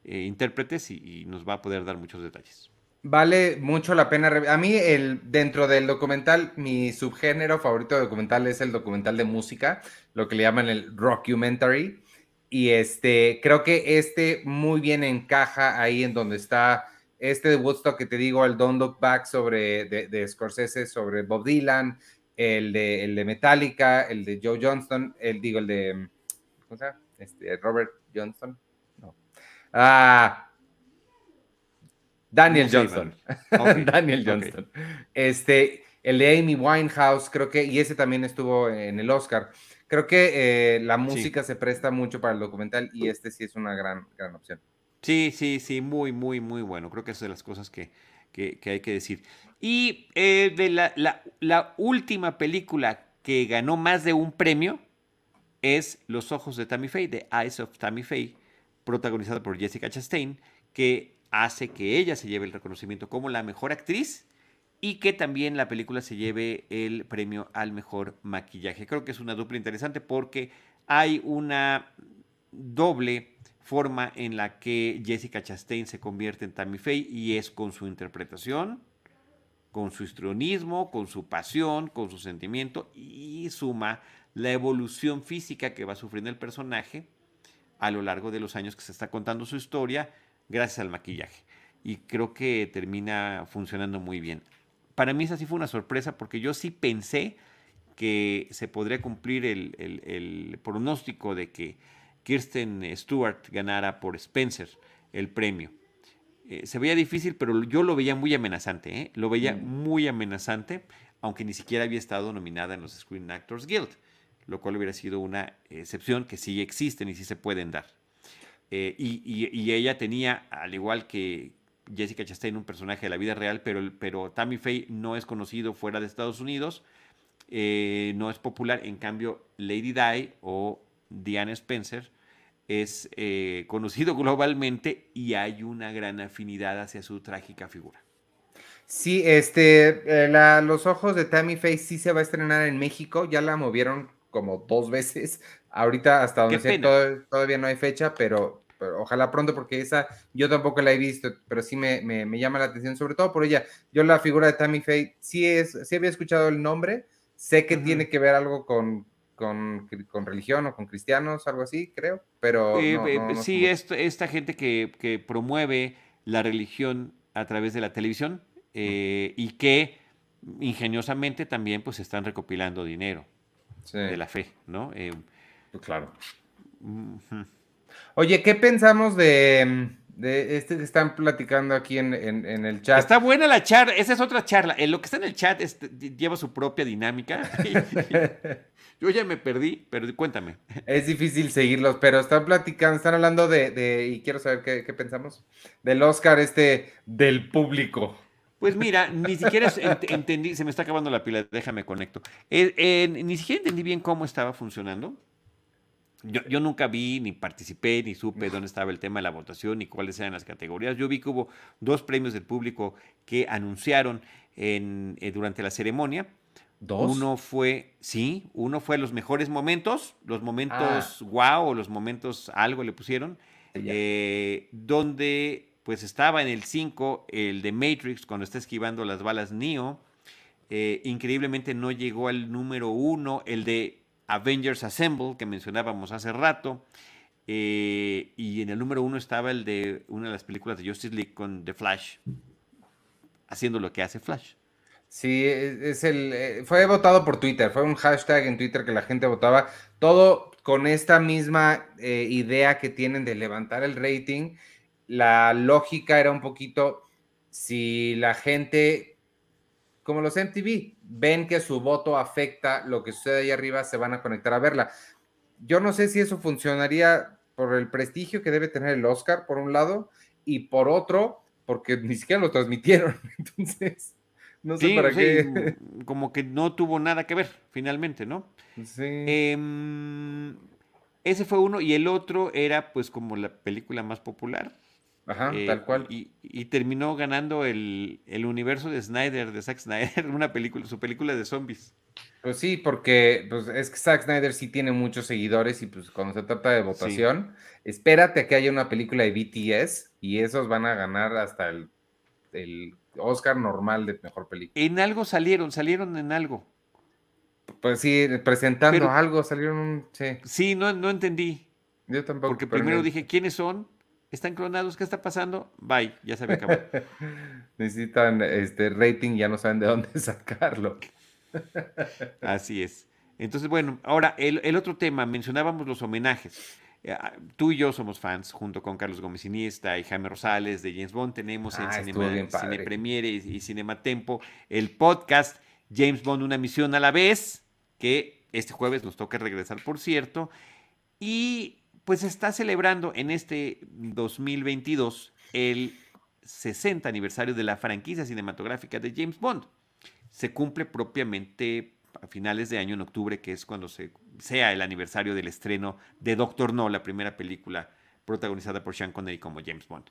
eh, intérpretes y nos va a poder dar muchos detalles. Vale mucho la pena. A mí, el, dentro del documental, mi subgénero favorito de documental es el documental de música, lo que le llaman el rockumentary. Y este, creo que este muy bien encaja ahí en donde está este de Woodstock que te digo, el Don't Look Back sobre, de, Scorsese sobre Bob Dylan, el de, el de Metallica, el de Joe Johnston, el digo, el de, ¿cómo se llama? Este, Robert Johnston. No. Ah, Daniel Johnston. Daniel Johnston. Este, el de Amy Winehouse, creo que, y ese también estuvo en el Oscar. Creo que eh, la música se presta mucho para el documental y este sí es una gran, gran opción. Sí, sí, sí, muy, muy, muy bueno. Creo que es de las cosas que, hay que decir. Y eh, de la, la, última película que ganó más de un premio es Los Ojos de Tammy Faye, The Eyes of Tammy Faye, protagonizada por Jessica Chastain, que hace que ella se lleve el reconocimiento como la mejor actriz y que también la película se lleve el premio al mejor maquillaje. Creo que es una dupla interesante porque hay una doble forma en la que Jessica Chastain se convierte en Tammy Faye y es con su interpretación, con su histrionismo, con su pasión, con su sentimiento y suma la evolución física que va sufriendo el personaje a lo largo de los años que se está contando su historia gracias al maquillaje. Y creo que termina funcionando muy bien. Para mí esa sí fue una sorpresa porque yo sí pensé que se podría cumplir el, pronóstico de que Kirsten Stewart ganara por Spencer el premio. Eh, se veía difícil, pero yo lo veía muy amenazante, ¿eh? lo veía mm. muy amenazante, aunque ni siquiera había estado nominada en los Screen Actors Guild lo cual hubiera sido una excepción que sí existen y sí se pueden dar. Eh, y, ella tenía, al igual que Jessica Chastain, un personaje de la vida real, pero, pero Tammy Faye no es conocido fuera de Estados Unidos, eh, no es popular. En cambio, Lady Di o Diana Spencer es eh, conocido globalmente y hay una gran afinidad hacia su trágica figura. Sí, este, Los Ojos de Tammy Faye sí se va a estrenar en México, ya la movieron como dos veces. Ahorita hasta donde sé, todavía no hay fecha, pero, ojalá pronto porque esa yo tampoco la he visto, pero sí me, llama la atención, sobre todo por ella. Yo la figura de Tammy Faye sí, es, sí había escuchado el nombre, sé que tiene que ver algo con, con, religión o con cristianos, algo así, creo, pero... sí, esta gente que, promueve la religión a través de la televisión eh, y que ingeniosamente también pues están recopilando dinero de la fe, ¿no? Eh, pues claro. Oye, ¿qué pensamos de, este que están platicando aquí en, el chat? Está buena la charla, esa es otra charla. En lo que está en el chat lleva su propia dinámica. Yo ya me perdí, pero cuéntame. Es difícil seguirlos, pero están platicando, están hablando de, y quiero saber qué, qué pensamos, del Oscar este del público. Pues mira, ni siquiera entendí, se me está acabando la pila, déjame conecto. Eh, eh, ni siquiera entendí bien cómo estaba funcionando. Yo, nunca vi, ni participé, ni supe dónde estaba el tema de la votación, ni cuáles eran las categorías. Yo vi que hubo dos premios del público que anunciaron en, eh, durante la ceremonia. ¿Dos? Uno fue, sí, uno fue los mejores momentos, los momentos wow ah. o los momentos algo le pusieron, donde pues estaba en el 5 el de Matrix cuando está esquivando las balas Neo. Eh, increíblemente no llegó al número 1 el de Avengers Assemble que mencionábamos hace rato. Eh, y en el número 1 estaba el de una de las películas de Justice League con The Flash, haciendo lo que hace Flash. Sí, es el, eh, fue votado por Twitter, fue un hashtag en Twitter que la gente votaba, todo con esta misma idea que tienen de levantar el rating la lógica era un poquito, si la gente, como los MTV, ven que su voto afecta lo que sucede ahí arriba, se van a conectar a verla. Yo no sé si eso funcionaría por el prestigio que debe tener el Oscar, por un lado, y por otro, porque ni siquiera lo transmitieron. Entonces, no sé para qué. Como que no tuvo nada que ver, finalmente, ¿no? Sí. Em, ese fue uno, y el otro era, pues, como la película más popular, Ajá, eh, tal cual. Y, terminó ganando el, universo de Snyder, de Zack Snyder, una película, su película de zombies. Pues sí, porque pues, es que Zack Snyder sí tiene muchos seguidores y pues cuando se trata de votación, espérate a que haya una película de BTS y esos van a ganar hasta el, Oscar normal de mejor película. En algo salieron, salieron en algo. Pues sí, presentando algo, salieron Sí, sí no, no entendí. Yo tampoco. Porque primero dije, ¿quiénes son? Están clonados, ¿qué está pasando? Bye, ya se había acabado. Necesitan este rating, ya no saben de dónde sacarlo. Así es. Entonces, bueno, ahora el, otro tema, mencionábamos los homenajes. Eh, ah, tú y yo somos fans, junto con Carlos Gómez Iniesta y Jaime Rosales de James Bond. Tenemos en ah, Cine Premiere y, y Cinema Tempo el podcast James Bond, una misión a la vez, que este jueves nos toca regresar, por cierto. Y pues está celebrando en este 2022 el 60 aniversario de la franquicia cinematográfica de James Bond. Se cumple propiamente a finales de año, en octubre, que es cuando se, sea el aniversario del estreno de Doctor No, la primera película protagonizada por Sean Connery como James Bond.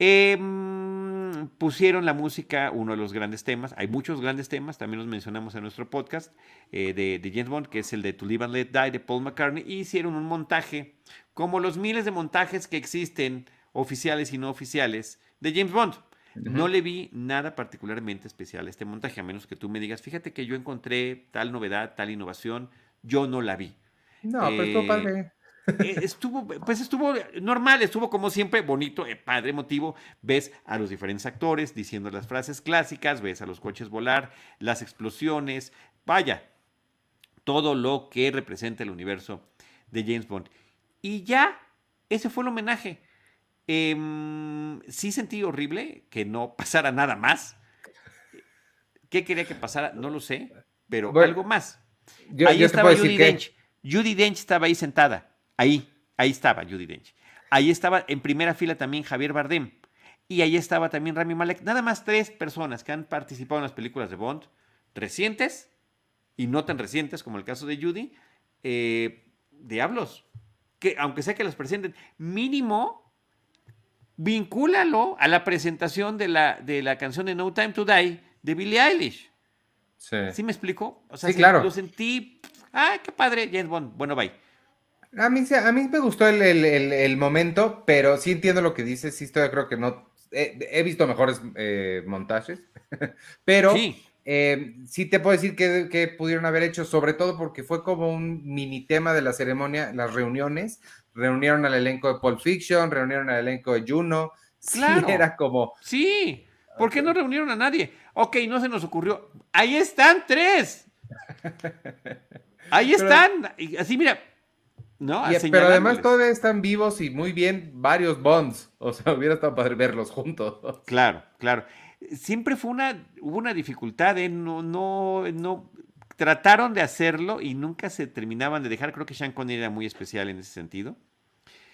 Em, pusieron la música, uno de los grandes temas, hay muchos grandes temas, también los mencionamos en nuestro podcast eh, de, de, James Bond, que es el de To Live and Let Die de Paul McCartney, y hicieron un montaje, como los miles de montajes que existen, oficiales y no oficiales, de James Bond. No le vi nada particularmente especial a este montaje, a menos que tú me digas, fíjate que yo encontré tal novedad, tal innovación, yo no la vi. No, pero estuvo padre. Eh, estuvo, pues estuvo normal, estuvo como siempre bonito, eh, padre, emotivo. Ves a los diferentes actores diciendo las frases clásicas, ves a los coches volar, las explosiones, vaya, todo lo que representa el universo de James Bond. Y ya, ese fue el homenaje. Em, sí sentí horrible que no pasara nada más. ¿Qué quería que pasara? No lo sé, pero algo más. ahí estaba Judy Dench. Judy Dench estaba ahí sentada. Ahí, ahí estaba Judy Dench. Ahí estaba en primera fila también Javier Bardem. Y ahí estaba también Rami Malek. Nada más tres personas que han participado en las películas de Bond, recientes y no tan recientes como el caso de Judy. Eh, diablos. Que aunque sea que las presenten, mínimo vincúlalo a la presentación de la, de la canción de No Time to Die de Billie Eilish. Sí. ¿Sí me explico? O sea, sí, claro. lo sentí. ¡Ay, qué padre! James Bond. Bueno, bye. A mí, a mí me gustó el, momento, pero sí entiendo lo que dices. Sí, estoy, creo que no. He, visto mejores eh, montajes, pero sí. Eh, sí. te puedo decir que, pudieron haber hecho, sobre todo porque fue como un mini tema de la ceremonia, las reuniones. Reunieron al elenco de Pulp Fiction, reunieron al elenco de Juno. Claro. Sí, era como. Sí. ¿Por qué no reunieron a nadie? Ok, no se nos ocurrió. Ahí están tres. Ahí están. Así, mira, ¿no? pero además todavía están vivos y muy bien varios Bonds. O sea, hubiera estado padre verlos juntos. Claro, claro. Siempre fue una, hubo una dificultad, ¿eh? No, no, no. Trataron de hacerlo y nunca se terminaban de dejar. Creo que Sean Connery era muy especial en ese sentido.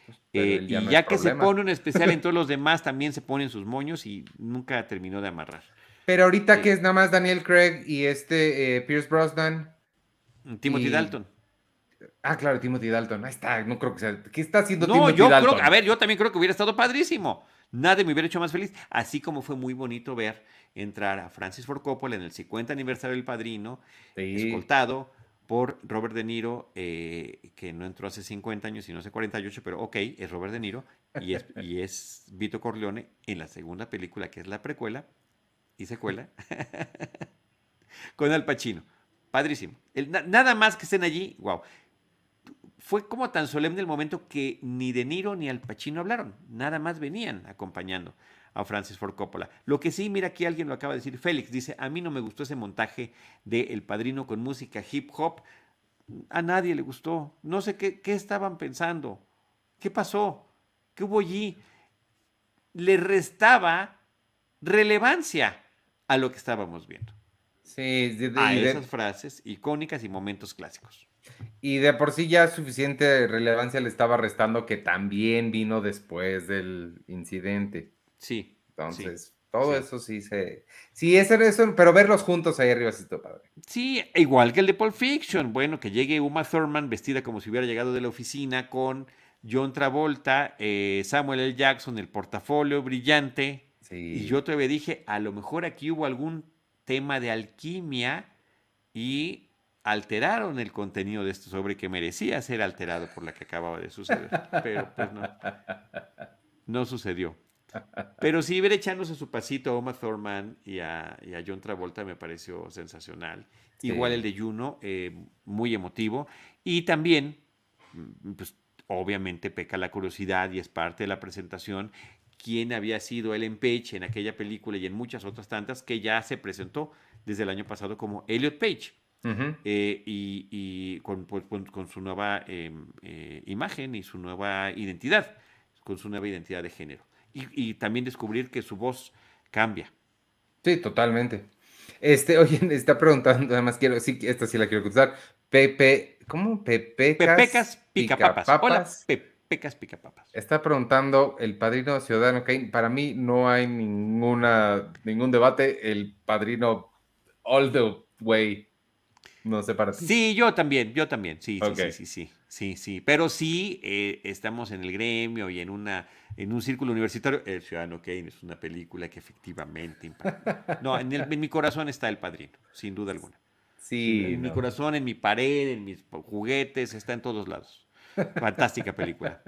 Pues, eh, y ya que se pone un especial en todos los demás, también se ponen sus moños y nunca terminó de amarrar. Pero ahorita que es nada más Daniel Craig y este eh, Pierce Brosnan. Timothy Dalton. Ah, claro, Timothy Dalton. Ahí está, no creo que sea. ¿Qué está haciendo no, Timothy yo Dalton? Creo, a ver, yo también creo que hubiera estado padrísimo. Nadie me hubiera hecho más feliz. Así como fue muy bonito ver entrar a Francis Ford Coppola en el 50 aniversario del Padrino, escoltado por Robert De Niro, eh, que no entró hace 50 años, sino hace 48, pero ok, es Robert De Niro y es, y es Vito Corleone en la segunda película, que es la precuela y secuela, con Al Pacino. Padrísimo. nada más que estén allí, wow fue como tan solemne el momento que ni De Niro ni Al Pacino hablaron, nada más venían acompañando a Francis Ford Coppola. Lo que sí, mira aquí alguien lo acaba de decir, Félix dice, a mí no me gustó ese montaje de El Padrino con música hip hop, a nadie le gustó, no sé qué, qué estaban pensando, qué pasó, qué hubo allí, le restaba relevancia a lo que estábamos viendo. Sí, a esas frases icónicas y momentos clásicos. Y de por sí ya suficiente relevancia le estaba restando que también vino después del incidente. Sí. Entonces, todo eso sí se. Sí, ese eso, pero verlos juntos ahí arriba sí está padre. Sí, igual que el de Pulp Fiction. Bueno, que llegue Uma Thurman vestida como si hubiera llegado de la oficina con John Travolta, eh, Samuel L. Jackson, el portafolio brillante. Y yo todavía dije, a lo mejor aquí hubo algún tema de alquimia y alteraron el contenido de este sobre que merecía ser alterado por la que acababa de suceder. Pero pues no. No sucedió. Pero sí, ver echándose su pasito a Oma Thurman y a, John Travolta me pareció sensacional. Igual el de Juno, eh, muy emotivo. Y también, mm, pues obviamente peca la curiosidad y es parte de la presentación, quién había sido Ellen Page en aquella película y en muchas otras tantas que ya se presentó desde el año pasado como Elliot Page. Eh, y, pues, con, su nueva em, eh, imagen y su nueva identidad, con su nueva identidad de género. Y, también descubrir que su voz cambia. Sí, totalmente. Este, oye, está preguntando, además quiero, sí, esta sí la quiero contestar. Pepe, ¿cómo? Pepecas, Pepecas picapapas. Pica Hola, Pepecas picapapas. Está preguntando el padrino Ciudadano Kane. Para mí no hay ninguna, ningún debate. El padrino all the way No sé para ti. Sí, yo también, yo también, sí, sí, sí, sí, sí, sí, sí, pero sí eh, estamos en el gremio y en una, en un círculo universitario. El Ciudadano Kane es una película que efectivamente impacta. No, en, en mi corazón está El Padrino, sin duda alguna. Sí. En mi corazón, en mi pared, en mis juguetes, está en todos lados. Fantástica película.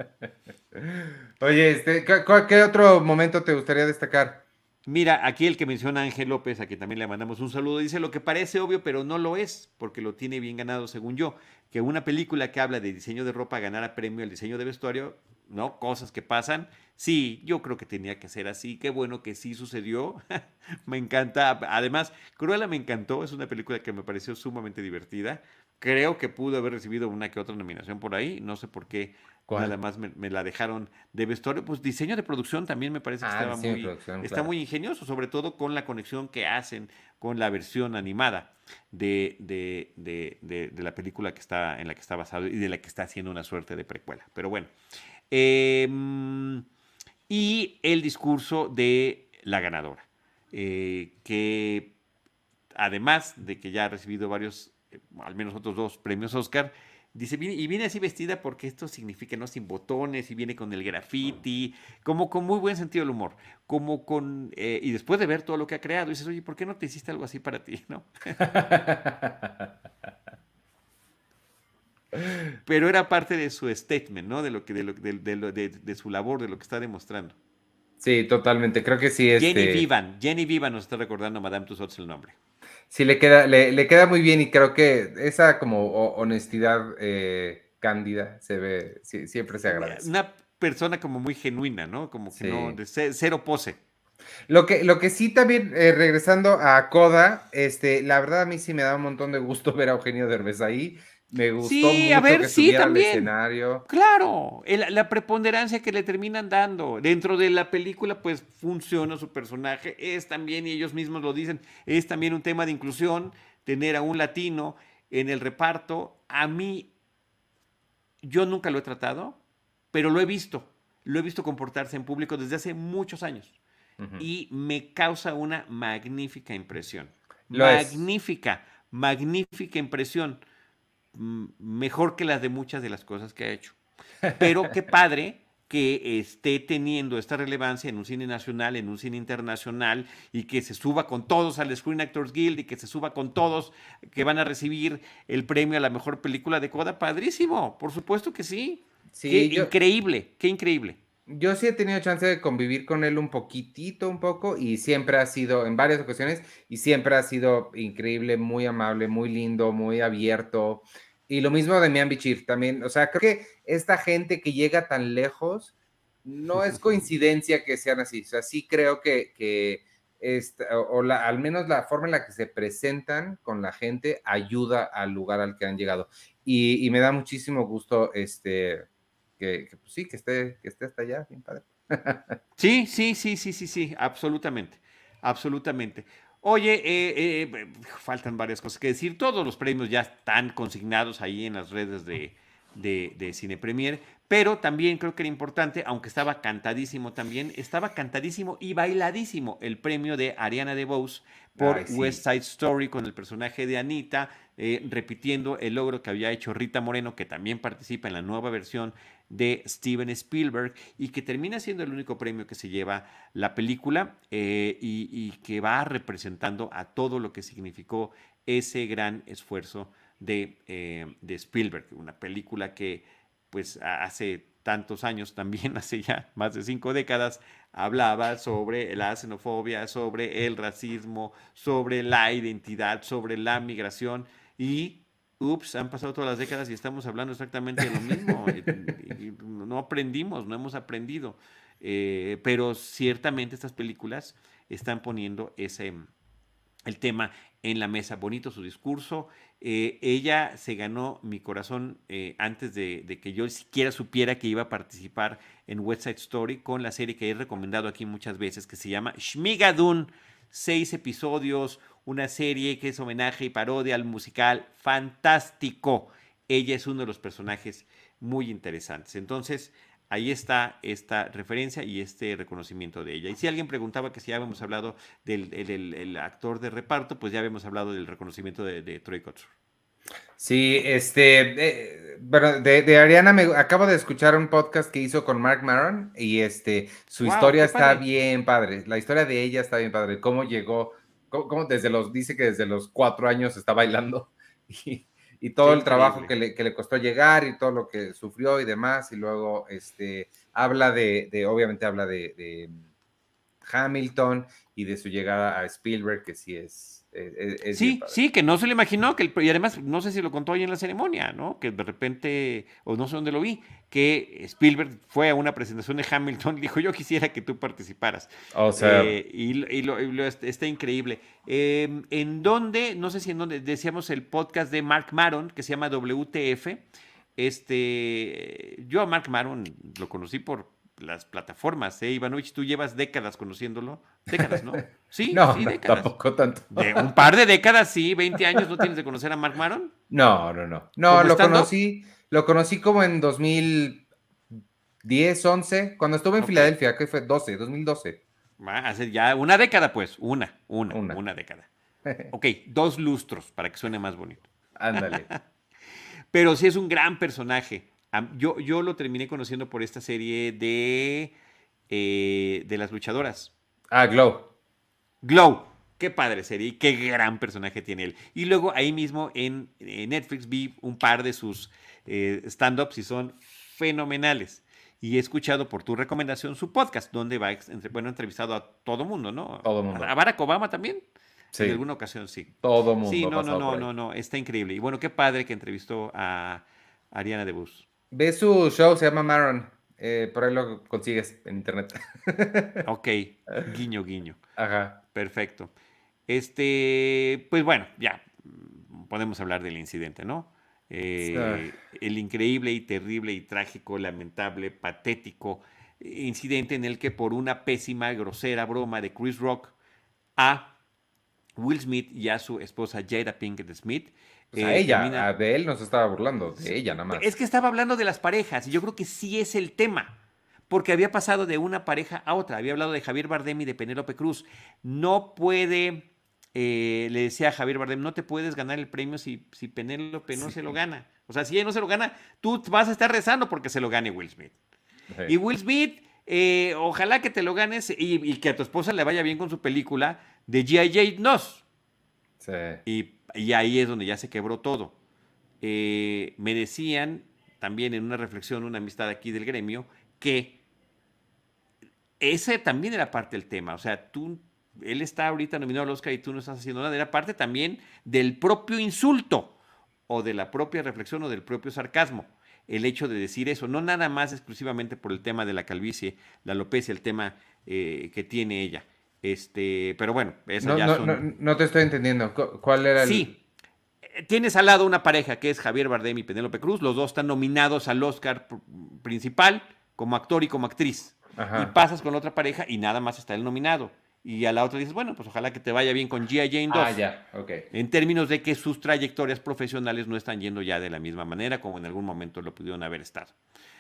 Oye, este, ¿qué otro momento te gustaría destacar? Mira, aquí el que menciona Ángel López, a quien también le mandamos un saludo, dice lo que parece obvio, pero no lo es, porque lo tiene bien ganado, según yo. Que una película que habla de diseño de ropa ganara premio al diseño de vestuario, ¿no? Cosas que pasan. Sí, yo creo que tenía que ser así. Qué bueno que sí sucedió. me encanta. Además, Cruella me encantó. Es una película que me pareció sumamente divertida. Creo que pudo haber recibido una que otra nominación por ahí. No sé por qué Nada más me, la dejaron de vestuario. Pues diseño de producción también me parece que ah, estaba muy, está muy ingenioso, sobre todo con la conexión que hacen con la versión animada de, de, de, de, la película que está, en la que está basado y de la que está haciendo una suerte de precuela. Pero bueno. Em, y el discurso de la ganadora, eh, que además de que ya ha recibido varios, eh, al menos otros dos premios Oscar, Dice, y viene así vestida porque esto significa, ¿no? Sin botones, y viene con el graffiti, como con muy buen sentido del humor, como con, eh, y después de ver todo lo que ha creado, dices, oye, ¿por qué no te hiciste algo así para ti, no? Pero era parte de su statement, ¿no? De lo que, de, lo, de, de, su labor, de lo que está demostrando. Sí, totalmente, creo que sí. Este... Jenny Vivan, Jenny Vivan nos está recordando Madame Tussauds el nombre sí le queda, le, queda muy bien y creo que esa como honestidad eh, cándida se ve, siempre se agradece. Una persona como muy genuina, ¿no? Como que no, de cero pose. Lo que, lo que sí también, eh, regresando a Coda, este, la verdad a mí sí me da un montón de gusto ver a Eugenio Derbez ahí. Me gustó sí, a ver, que sí, también. escenario. Claro, la preponderancia que le terminan dando. Dentro de la película, pues funciona su personaje. Es también, y ellos mismos lo dicen, es también un tema de inclusión, tener a un latino en el reparto. A mí, yo nunca lo he tratado, pero lo he visto. Lo he visto comportarse en público desde hace muchos años. Y me causa una magnífica impresión. magnífica, magnífica impresión mejor que las de muchas de las cosas que ha hecho. Pero qué padre que esté teniendo esta relevancia en un cine nacional, en un cine internacional, y que se suba con todos al Screen Actors Guild y que se suba con todos que van a recibir el premio a la mejor película de coda. Padrísimo, por supuesto que sí. sí qué increíble, qué increíble. Yo sí he tenido chance de convivir con él un poquitito, un poco, y siempre ha sido, en varias ocasiones, y siempre ha sido increíble, muy amable, muy lindo, muy abierto. Y lo mismo de Mian Bichir también. O sea, creo que esta gente que llega tan lejos, no es coincidencia que sean así. O sea, sí creo que, que esta, o, la, al menos la forma en la que se presentan con la gente ayuda al lugar al que han llegado. Y, me da muchísimo gusto este, que, pues sí, que esté, que esté hasta allá, bien padre. Sí, sí, sí, sí, sí, sí, absolutamente, absolutamente. Oye, eh, eh, faltan varias cosas que decir. Todos los premios ya están consignados ahí en las redes de, de, Cine Premier, pero también creo que era importante, aunque estaba cantadísimo también, estaba cantadísimo y bailadísimo el premio de Ariana DeBose por West Side Story con el personaje de Anita, eh, repitiendo el logro que había hecho Rita Moreno, que también participa en la nueva versión de Steven Spielberg y que termina siendo el único premio que se lleva la película eh, y, que va representando a todo lo que significó ese gran esfuerzo de, eh, de Spielberg, una película que pues hace tantos años, también hace ya más de cinco décadas, hablaba sobre la xenofobia, sobre el racismo, sobre la identidad, sobre la migración y ups, han pasado todas las décadas y estamos hablando exactamente de lo mismo. no aprendimos, no hemos aprendido. Eh, pero ciertamente estas películas están poniendo ese, el tema en la mesa. Bonito su discurso. Eh, ella se ganó mi corazón eh, antes de, de, que yo siquiera supiera que iba a participar en West Side Story con la serie que he recomendado aquí muchas veces, que se llama Shmigadun. Seis episodios, una serie que es homenaje y parodia al musical fantástico. Ella es uno de los personajes muy interesantes. Entonces, ahí está esta referencia y este reconocimiento de ella. Y si alguien preguntaba que si ya habíamos hablado del, actor de reparto, pues ya habíamos hablado del reconocimiento de, Troy Kotsur. Sí, este, bueno, de, de, Ariana me acabo de escuchar un podcast que hizo con Mark Maron y este, su historia está bien padre. La historia de ella está bien padre. Cómo llegó, cómo, desde los, dice que desde los cuatro años está bailando y, y todo el trabajo que le, que le, costó llegar y todo lo que sufrió y demás. Y luego, este, habla de, de obviamente habla de, de Hamilton y de su llegada a Spielberg, que sí es sí, sí, que no se le imaginó, que y además no sé si lo contó ahí en la ceremonia, ¿no? Que de repente, o no sé dónde lo vi, que Spielberg fue a una presentación de Hamilton y dijo, yo quisiera que tú participaras. O sea. Eh, y, lo, está increíble. Em, en dónde, no sé si en dónde, decíamos el podcast de Mark Maron, que se llama WTF. Este, yo a Mark Maron lo conocí por las plataformas, ¿eh? Ivanovich, tú llevas décadas conociéndolo. Décadas, ¿no? Sí, no, sí, décadas. tampoco tanto. De un par de décadas, sí, 20 años, ¿no tienes de conocer a Mark Maron? No, no, no. No, lo conocí, lo conocí como en 2010, 11, cuando estuve en Filadelfia, que fue 12, 2012. hace ya una década, pues, una, una, una, una década. Ok, dos lustros, para que suene más bonito. Ándale. Pero sí es un gran personaje. Yo, yo lo terminé conociendo por esta serie de, eh, de las luchadoras. Ah, Glow. Glow. Qué padre serie y qué gran personaje tiene él. Y luego ahí mismo en, Netflix vi un par de sus eh, stand-ups y son fenomenales. Y he escuchado por tu recomendación su podcast, donde va, bueno, entrevistado a todo mundo, ¿no? Todo mundo. A Barack Obama también. Sí. En alguna ocasión sí. Todo mundo. Sí, no, no, no, no, no, está increíble. Y bueno, qué padre que entrevistó a Ariana DeBus. Ve su show, se llama Maron. Eh, por ahí lo consigues en internet. ok, guiño, guiño. Ajá. Perfecto. Este, pues bueno, ya podemos hablar del incidente, ¿no? Eh, el increíble y terrible y trágico, lamentable, patético incidente en el que por una pésima, grosera broma de Chris Rock a Will Smith y a su esposa Jada Pinkett Smith pues a ella, de él no se estaba burlando, de ella nada más. Es que estaba hablando de las parejas y yo creo que sí es el tema, porque había pasado de una pareja a otra. Había hablado de Javier Bardem y de Penélope Cruz. No puede, eh, le decía a Javier Bardem, no te puedes ganar el premio si, si Penélope no se lo gana. O sea, si ella no se lo gana, tú vas a estar rezando porque se lo gane Will Smith. Y Will Smith, eh, ojalá que te lo ganes y, que a tu esposa le vaya bien con su película de G.I.J. Nos. Y y ahí es donde ya se quebró todo. Eh, me decían también en una reflexión, una amistad aquí del gremio, que ese también era parte del tema. O sea, tú, él está ahorita nominado al Oscar y tú no estás haciendo nada. Era parte también del propio insulto o de la propia reflexión o del propio sarcasmo. El hecho de decir eso, no nada más exclusivamente por el tema de la calvicie, la alopecia, el tema eh, que tiene ella. Este, pero bueno, eso no, ya no, no, te estoy entendiendo. ¿Cuál era el...? Sí. Tienes al lado una pareja que es Javier Bardem y Penélope Cruz. Los dos están nominados al Oscar principal como actor y como actriz. Y pasas con otra pareja y nada más está el nominado. Y a la otra dices, bueno, pues ojalá que te vaya bien con G.I. Jane 2. Ah, ya, ok. En términos de que sus trayectorias profesionales no están yendo ya de la misma manera como en algún momento lo pudieron haber estado.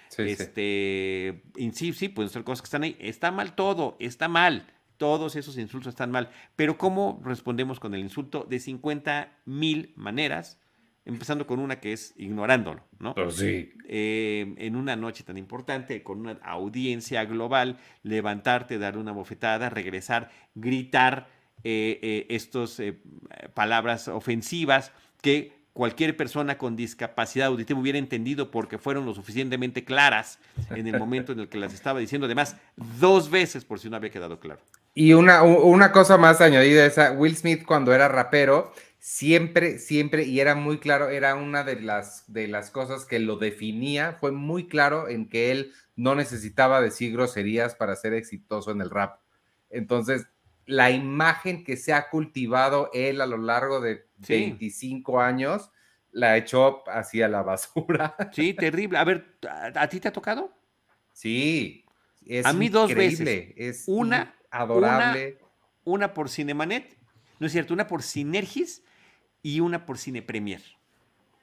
Sí, este, sí. sí, sí, pueden ser cosas que están ahí. Está mal todo, está mal. Todos esos insultos están mal. Pero ¿cómo respondemos con el insulto de 50 mil maneras? Empezando con una que es ignorándolo, ¿no? Pues sí. Eh, en una noche tan importante, con una audiencia global, levantarte, dar una bofetada, regresar, gritar eh, eh, estas palabras ofensivas que cualquier persona con discapacidad auditiva hubiera entendido porque fueron lo suficientemente claras en el momento en el que las estaba diciendo, además, dos veces por si no había quedado claro. Y una, una cosa más añadida esa, Will Smith cuando era rapero, siempre, siempre, y era muy claro, era una de las, de las cosas que lo definía, fue muy claro en que él no necesitaba decir groserías para ser exitoso en el rap. Entonces, la imagen que se ha cultivado él a lo largo de 25 años, la echó hacia la basura. Sí, terrible. A ver, ¿a, ti te ha tocado? Sí. Es a mí dos veces. Es una adorable. Una, por Cinemanet, no es cierto, una por Sinergis y una por Cine Premier.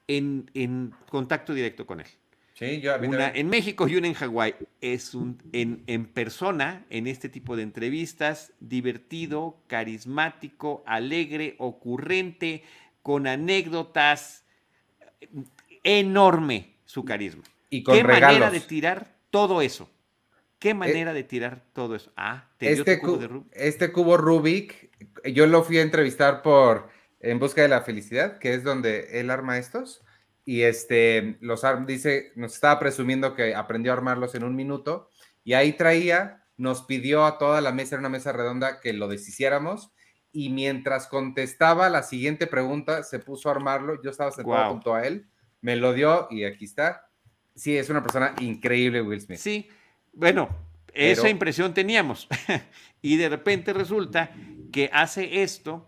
En, en contacto directo con él. Sí, yo, una en México y una en Hawái. Es un en, en, persona, en este tipo de entrevistas, divertido, carismático, alegre, ocurrente, con anécdotas. enorme su carisma. Y con ¿Qué regalos. manera de tirar todo eso? ¿Qué manera de tirar todo eso? Ah, te dio este, tu cubo cu- de Rubik. este cubo Rubik, yo lo fui a entrevistar por En Busca de la Felicidad, que es donde él arma estos. Y este, los dice, nos estaba presumiendo que aprendió a armarlos en un minuto. Y ahí traía, nos pidió a toda la mesa, era una mesa redonda, que lo deshiciéramos. Y mientras contestaba la siguiente pregunta, se puso a armarlo. Yo estaba sentado Guau. junto a él, me lo dio y aquí está. Sí, es una persona increíble, Will Smith. Sí, bueno, esa impresión teníamos. y de repente resulta que hace esto.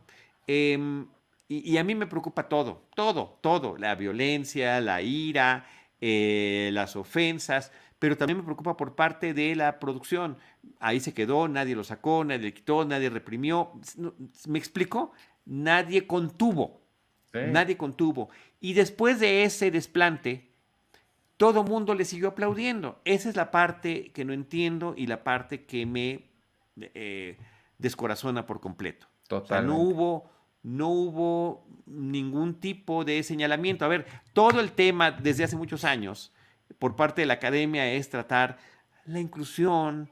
em, y, y a mí me preocupa todo, todo, todo. La violencia, la ira, eh, las ofensas, pero también me preocupa por parte de la producción. Ahí se quedó, nadie lo sacó, nadie le quitó, nadie reprimió. ¿Me explico? Nadie contuvo. Sí. Nadie contuvo. Y después de ese desplante, todo mundo le siguió aplaudiendo. Esa es la parte que no entiendo y la parte que me eh, descorazona por completo. O sea, Totalmente. no hubo, no hubo ningún tipo de señalamiento. A ver, todo el tema desde hace muchos años por parte de la academia es tratar la inclusión,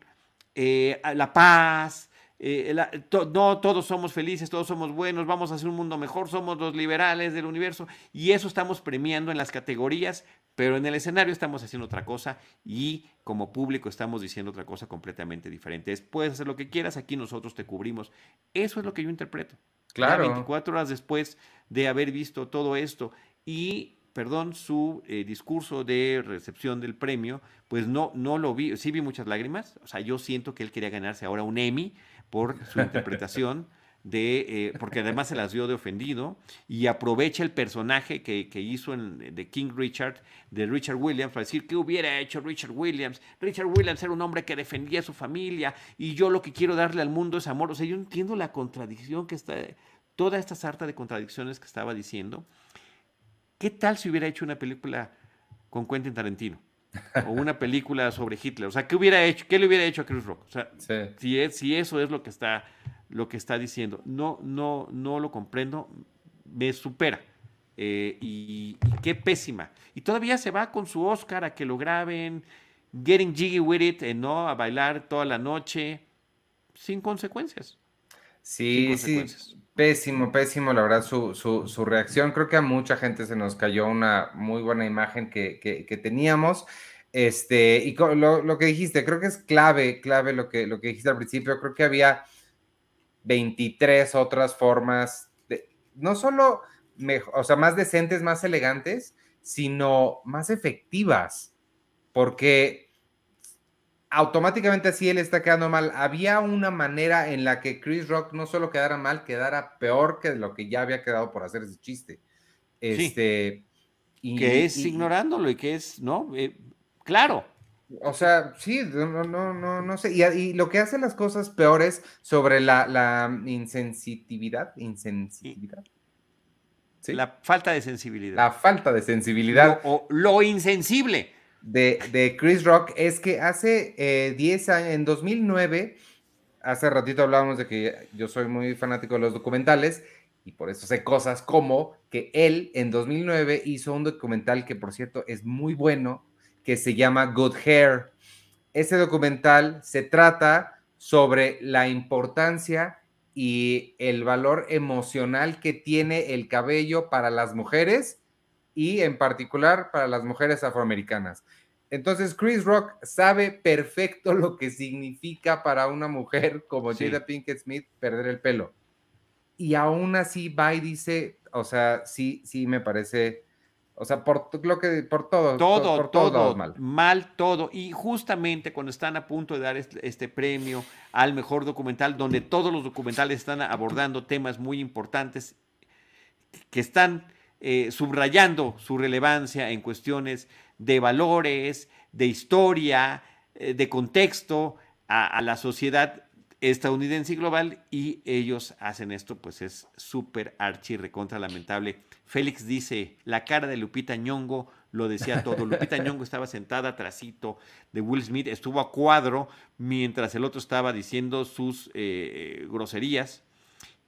eh, la paz. eh, la- to- no todos somos felices, todos somos buenos, vamos a hacer un mundo mejor, somos los liberales del universo y eso estamos premiando en las categorías, pero en el escenario estamos haciendo otra cosa y como público estamos diciendo otra cosa completamente diferente. Es, puedes hacer lo que quieras, aquí nosotros te cubrimos. Eso es lo que yo interpreto. Ya Claro. 24 horas después de haber visto todo esto y, perdón, su eh, discurso de recepción del premio, pues no, no lo vi, sí vi muchas lágrimas, o sea, yo siento que él quería ganarse ahora un Emmy por su interpretación. De, eh, porque además se las dio de ofendido y aprovecha el personaje que, que hizo en, de King Richard, de Richard Williams, para decir qué hubiera hecho Richard Williams. Richard Williams era un hombre que defendía a su familia y yo lo que quiero darle al mundo es amor. O sea, yo entiendo la contradicción que está, toda esta sarta de contradicciones que estaba diciendo. ¿Qué tal si hubiera hecho una película con Quentin Tarantino? O una película sobre Hitler. O sea, ¿qué hubiera hecho? ¿Qué le hubiera hecho a Chris Rock? O sea, Sí. si, es, si eso es lo que está, lo que está diciendo. No, no, no lo comprendo. Me supera. Eh, y, y qué pésima. Y todavía se va con su Oscar a que lo graben, getting jiggy with it, eh, ¿no? A bailar toda la noche, sin consecuencias. Sí, sin sí, consecuencias. pésimo, pésimo, la verdad, su, su, su reacción. Creo que a mucha gente se nos cayó una muy buena imagen que, que, que teníamos. Este, y lo, lo que dijiste, creo que es clave, clave lo que, lo que dijiste al principio. Creo que había 23 otras formas, de, no solo, mejo- o sea, más decentes, más elegantes, sino más efectivas, porque automáticamente así él está quedando mal. Había una manera en la que Chris Rock no solo quedara mal, quedara peor que lo que ya había quedado por hacer ese chiste. Este, y- que es y- ignorándolo y que es, ¿no? Eh, claro. O sea, sí, no, no, no, no sé. Y, y lo que hace las cosas peores sobre la, la insensitividad, insensitividad. ¿Sí? La falta de sensibilidad. La falta de sensibilidad. Lo, o lo insensible. de, de Chris Rock es que hace eh, 10 años, en 2009, hace ratito hablábamos de que yo soy muy fanático de los documentales y por eso sé cosas como que él en 2009 hizo un documental que por cierto es muy bueno, que se llama Good Hair. Ese documental se trata sobre la importancia y el valor emocional que tiene el cabello para las mujeres y en particular para las mujeres afroamericanas. Entonces, Chris Rock sabe perfecto lo que significa para una mujer como Sí. Jada Pinkett Smith perder el pelo. Y aún así va y dice, o sea, sí, sí me parece, o sea, por lo que, por todo, Todo, por todo, lados mal. mal, todo. Y justamente cuando están a punto de dar este, este premio al mejor documental, donde todos los documentales están abordando temas muy importantes que están eh, subrayando su relevancia en cuestiones de valores, de historia, eh, de contexto a, a la sociedad estadounidense y global y ellos hacen esto, pues es súper archi recontra lamentable. Félix dice, la cara de Lupita Ñongo lo decía todo. Lupita Ñongo estaba sentada atrásito de Will Smith, estuvo a cuadro mientras el otro estaba diciendo sus eh, groserías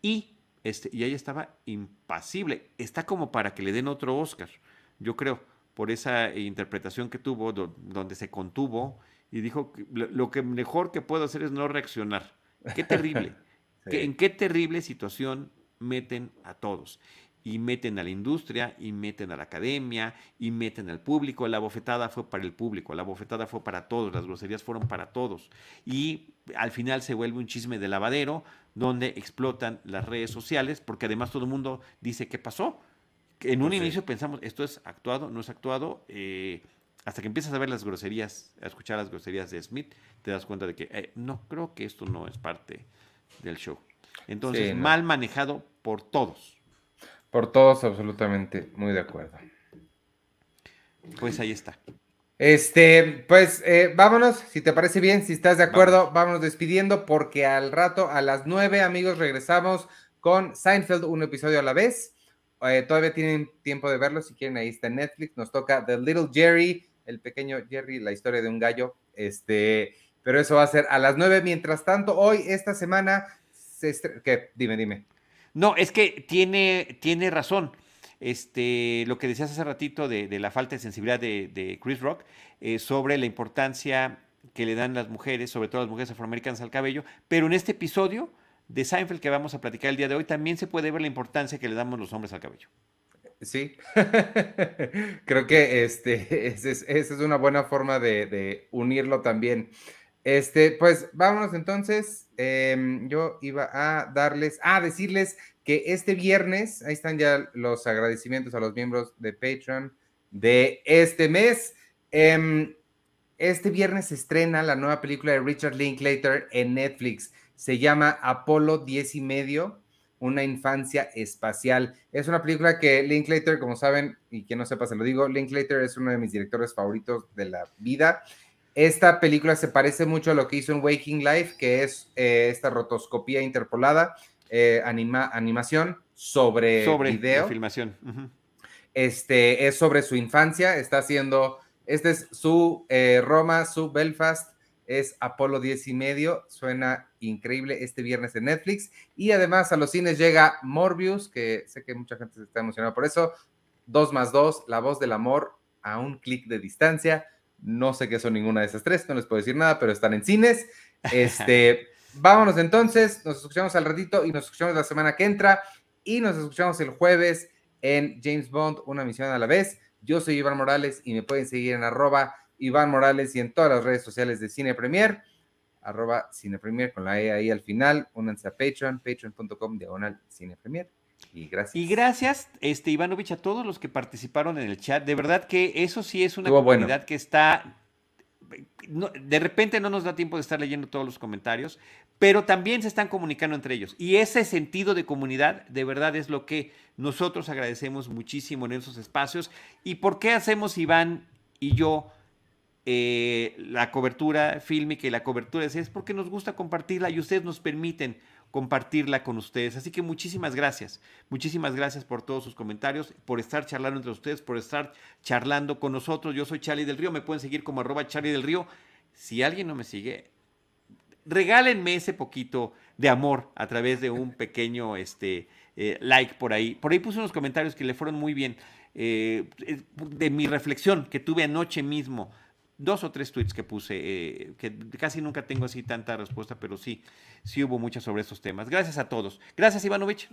y, este, y ella estaba impasible. Está como para que le den otro Oscar. yo creo, por esa interpretación que tuvo, donde se contuvo y dijo, lo, que mejor que puedo hacer es no reaccionar. Qué terrible. ¿En qué terrible situación meten a todos? Y meten a la industria, y meten a la academia, y meten al público. La bofetada fue para el público, la bofetada fue para todos, las groserías fueron para todos. Y al final se vuelve un chisme de lavadero donde explotan las redes sociales, porque además todo el mundo dice qué pasó. En un inicio pensamos, esto es actuado, no es actuado. Eh, hasta que empiezas a ver las groserías, a escuchar las groserías de Smith, te das cuenta de que eh, no, creo que esto no es parte del show. Entonces, mal manejado por todos. Por todos, absolutamente, muy de acuerdo. Pues ahí está. Este, pues eh, vámonos, si te parece bien, si estás de acuerdo, vámonos despidiendo porque al rato, a las nueve, amigos, regresamos con Seinfeld, un episodio a la vez. Eh, todavía tienen tiempo de verlo, si quieren, ahí está en Netflix. Nos toca The Little Jerry, el pequeño Jerry, la historia de un gallo. Este, pero eso va a ser a las nueve. Mientras tanto, hoy, esta semana, se ¿qué? Dime, dime. No, es que tiene, tiene razón. Este, lo que decías hace ratito de, la falta de sensibilidad de, Chris Rock eh, sobre la importancia que le dan las mujeres, sobre todo las mujeres afroamericanas al cabello, pero en este episodio de Seinfeld que vamos a platicar el día de hoy también se puede ver la importancia que le damos los hombres al cabello. Sí, creo que este, esa es, una buena forma de unirlo también. Este, pues vámonos entonces. Em, yo iba a darles, a decirles que este viernes, ahí están ya los agradecimientos a los miembros de Patreon de este mes. Em, este viernes se estrena la nueva película de Richard Linklater en Netflix. Se llama Apolo 10 y medio, una infancia espacial. Es una película que Linklater, como saben, y quien no sepa, se lo digo, Linklater es uno de mis directores favoritos de la vida. Esta película se parece mucho a lo que hizo en Waking Life, que es eh, esta rotoscopía interpolada, eh, animación sobre, sobre video. filmación. Este es sobre su infancia, está haciendo, este es su eh, Roma, su Belfast, es Apolo 10 y medio, suena increíble este viernes en Netflix. Y además a los cines llega Morbius, que sé que mucha gente se está emocionada por eso. 2 más 2, La voz del amor a un clic de distancia no sé qué son ninguna de esas tres, no les puedo decir nada, pero están en cines. Este, vámonos entonces, nos escuchamos al ratito y nos escuchamos la semana que entra y nos escuchamos el jueves en James Bond, una misión a la vez. Yo soy Iván Morales y me pueden seguir en arroba Iván Morales y en todas las redes sociales de Cine Premier, arroba Cine Premier con la E ahí al final. Únanse a Patreon, patreon.com diagonal Cine Premier. Y gracias. Y gracias, este, Ivanovich, a todos los que participaron en el chat. De verdad que eso sí es una comunidad que está. de repente no nos da tiempo de estar leyendo todos los comentarios, pero también se están comunicando entre ellos. Y ese sentido de comunidad, de verdad, es lo que nosotros agradecemos muchísimo en esos espacios. ¿Y por qué hacemos Iván y yo? Eh, la cobertura fílmica y la cobertura de es porque nos gusta compartirla y ustedes nos permiten compartirla con ustedes. Así que muchísimas gracias. Muchísimas gracias por todos sus comentarios, por estar charlando entre ustedes, por estar charlando con nosotros. Yo soy Charlie del Río, me pueden seguir como arroba Charlie del Río. Si alguien no me sigue, regálenme ese poquito de amor a través de un pequeño este, eh, like por ahí. Por ahí puse unos comentarios que le fueron muy bien. Eh, de mi reflexión que tuve anoche mismo dos o tres tweets que puse, eh, que casi nunca tengo así tanta respuesta, pero sí, sí hubo muchas sobre estos temas. Gracias a todos. Gracias, Ivanovich.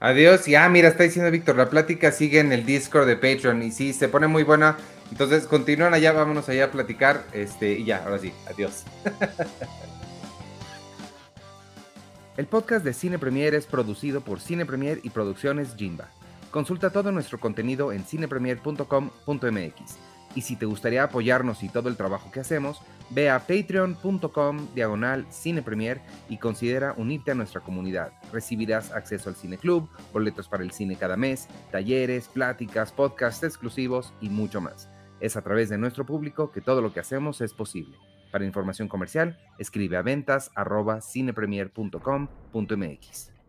Adiós. Y ah, mira, está diciendo Víctor, la plática sigue en el Discord de Patreon y sí, se pone muy buena. Entonces, continúan allá, vámonos allá a platicar. Este, y ya, ahora sí, adiós. el podcast de Cine Premier es producido por Cine Premier y Producciones Jimba. Consulta todo nuestro contenido en cinepremier.com.mx. Y si te gustaría apoyarnos y todo el trabajo que hacemos, ve a patreon.com diagonal cinepremier y considera unirte a nuestra comunidad. Recibirás acceso al cine club, boletos para el cine cada mes, talleres, pláticas, podcasts exclusivos y mucho más. Es a través de nuestro público que todo lo que hacemos es posible. Para información comercial, escribe a ventas cinepremier.com.mx.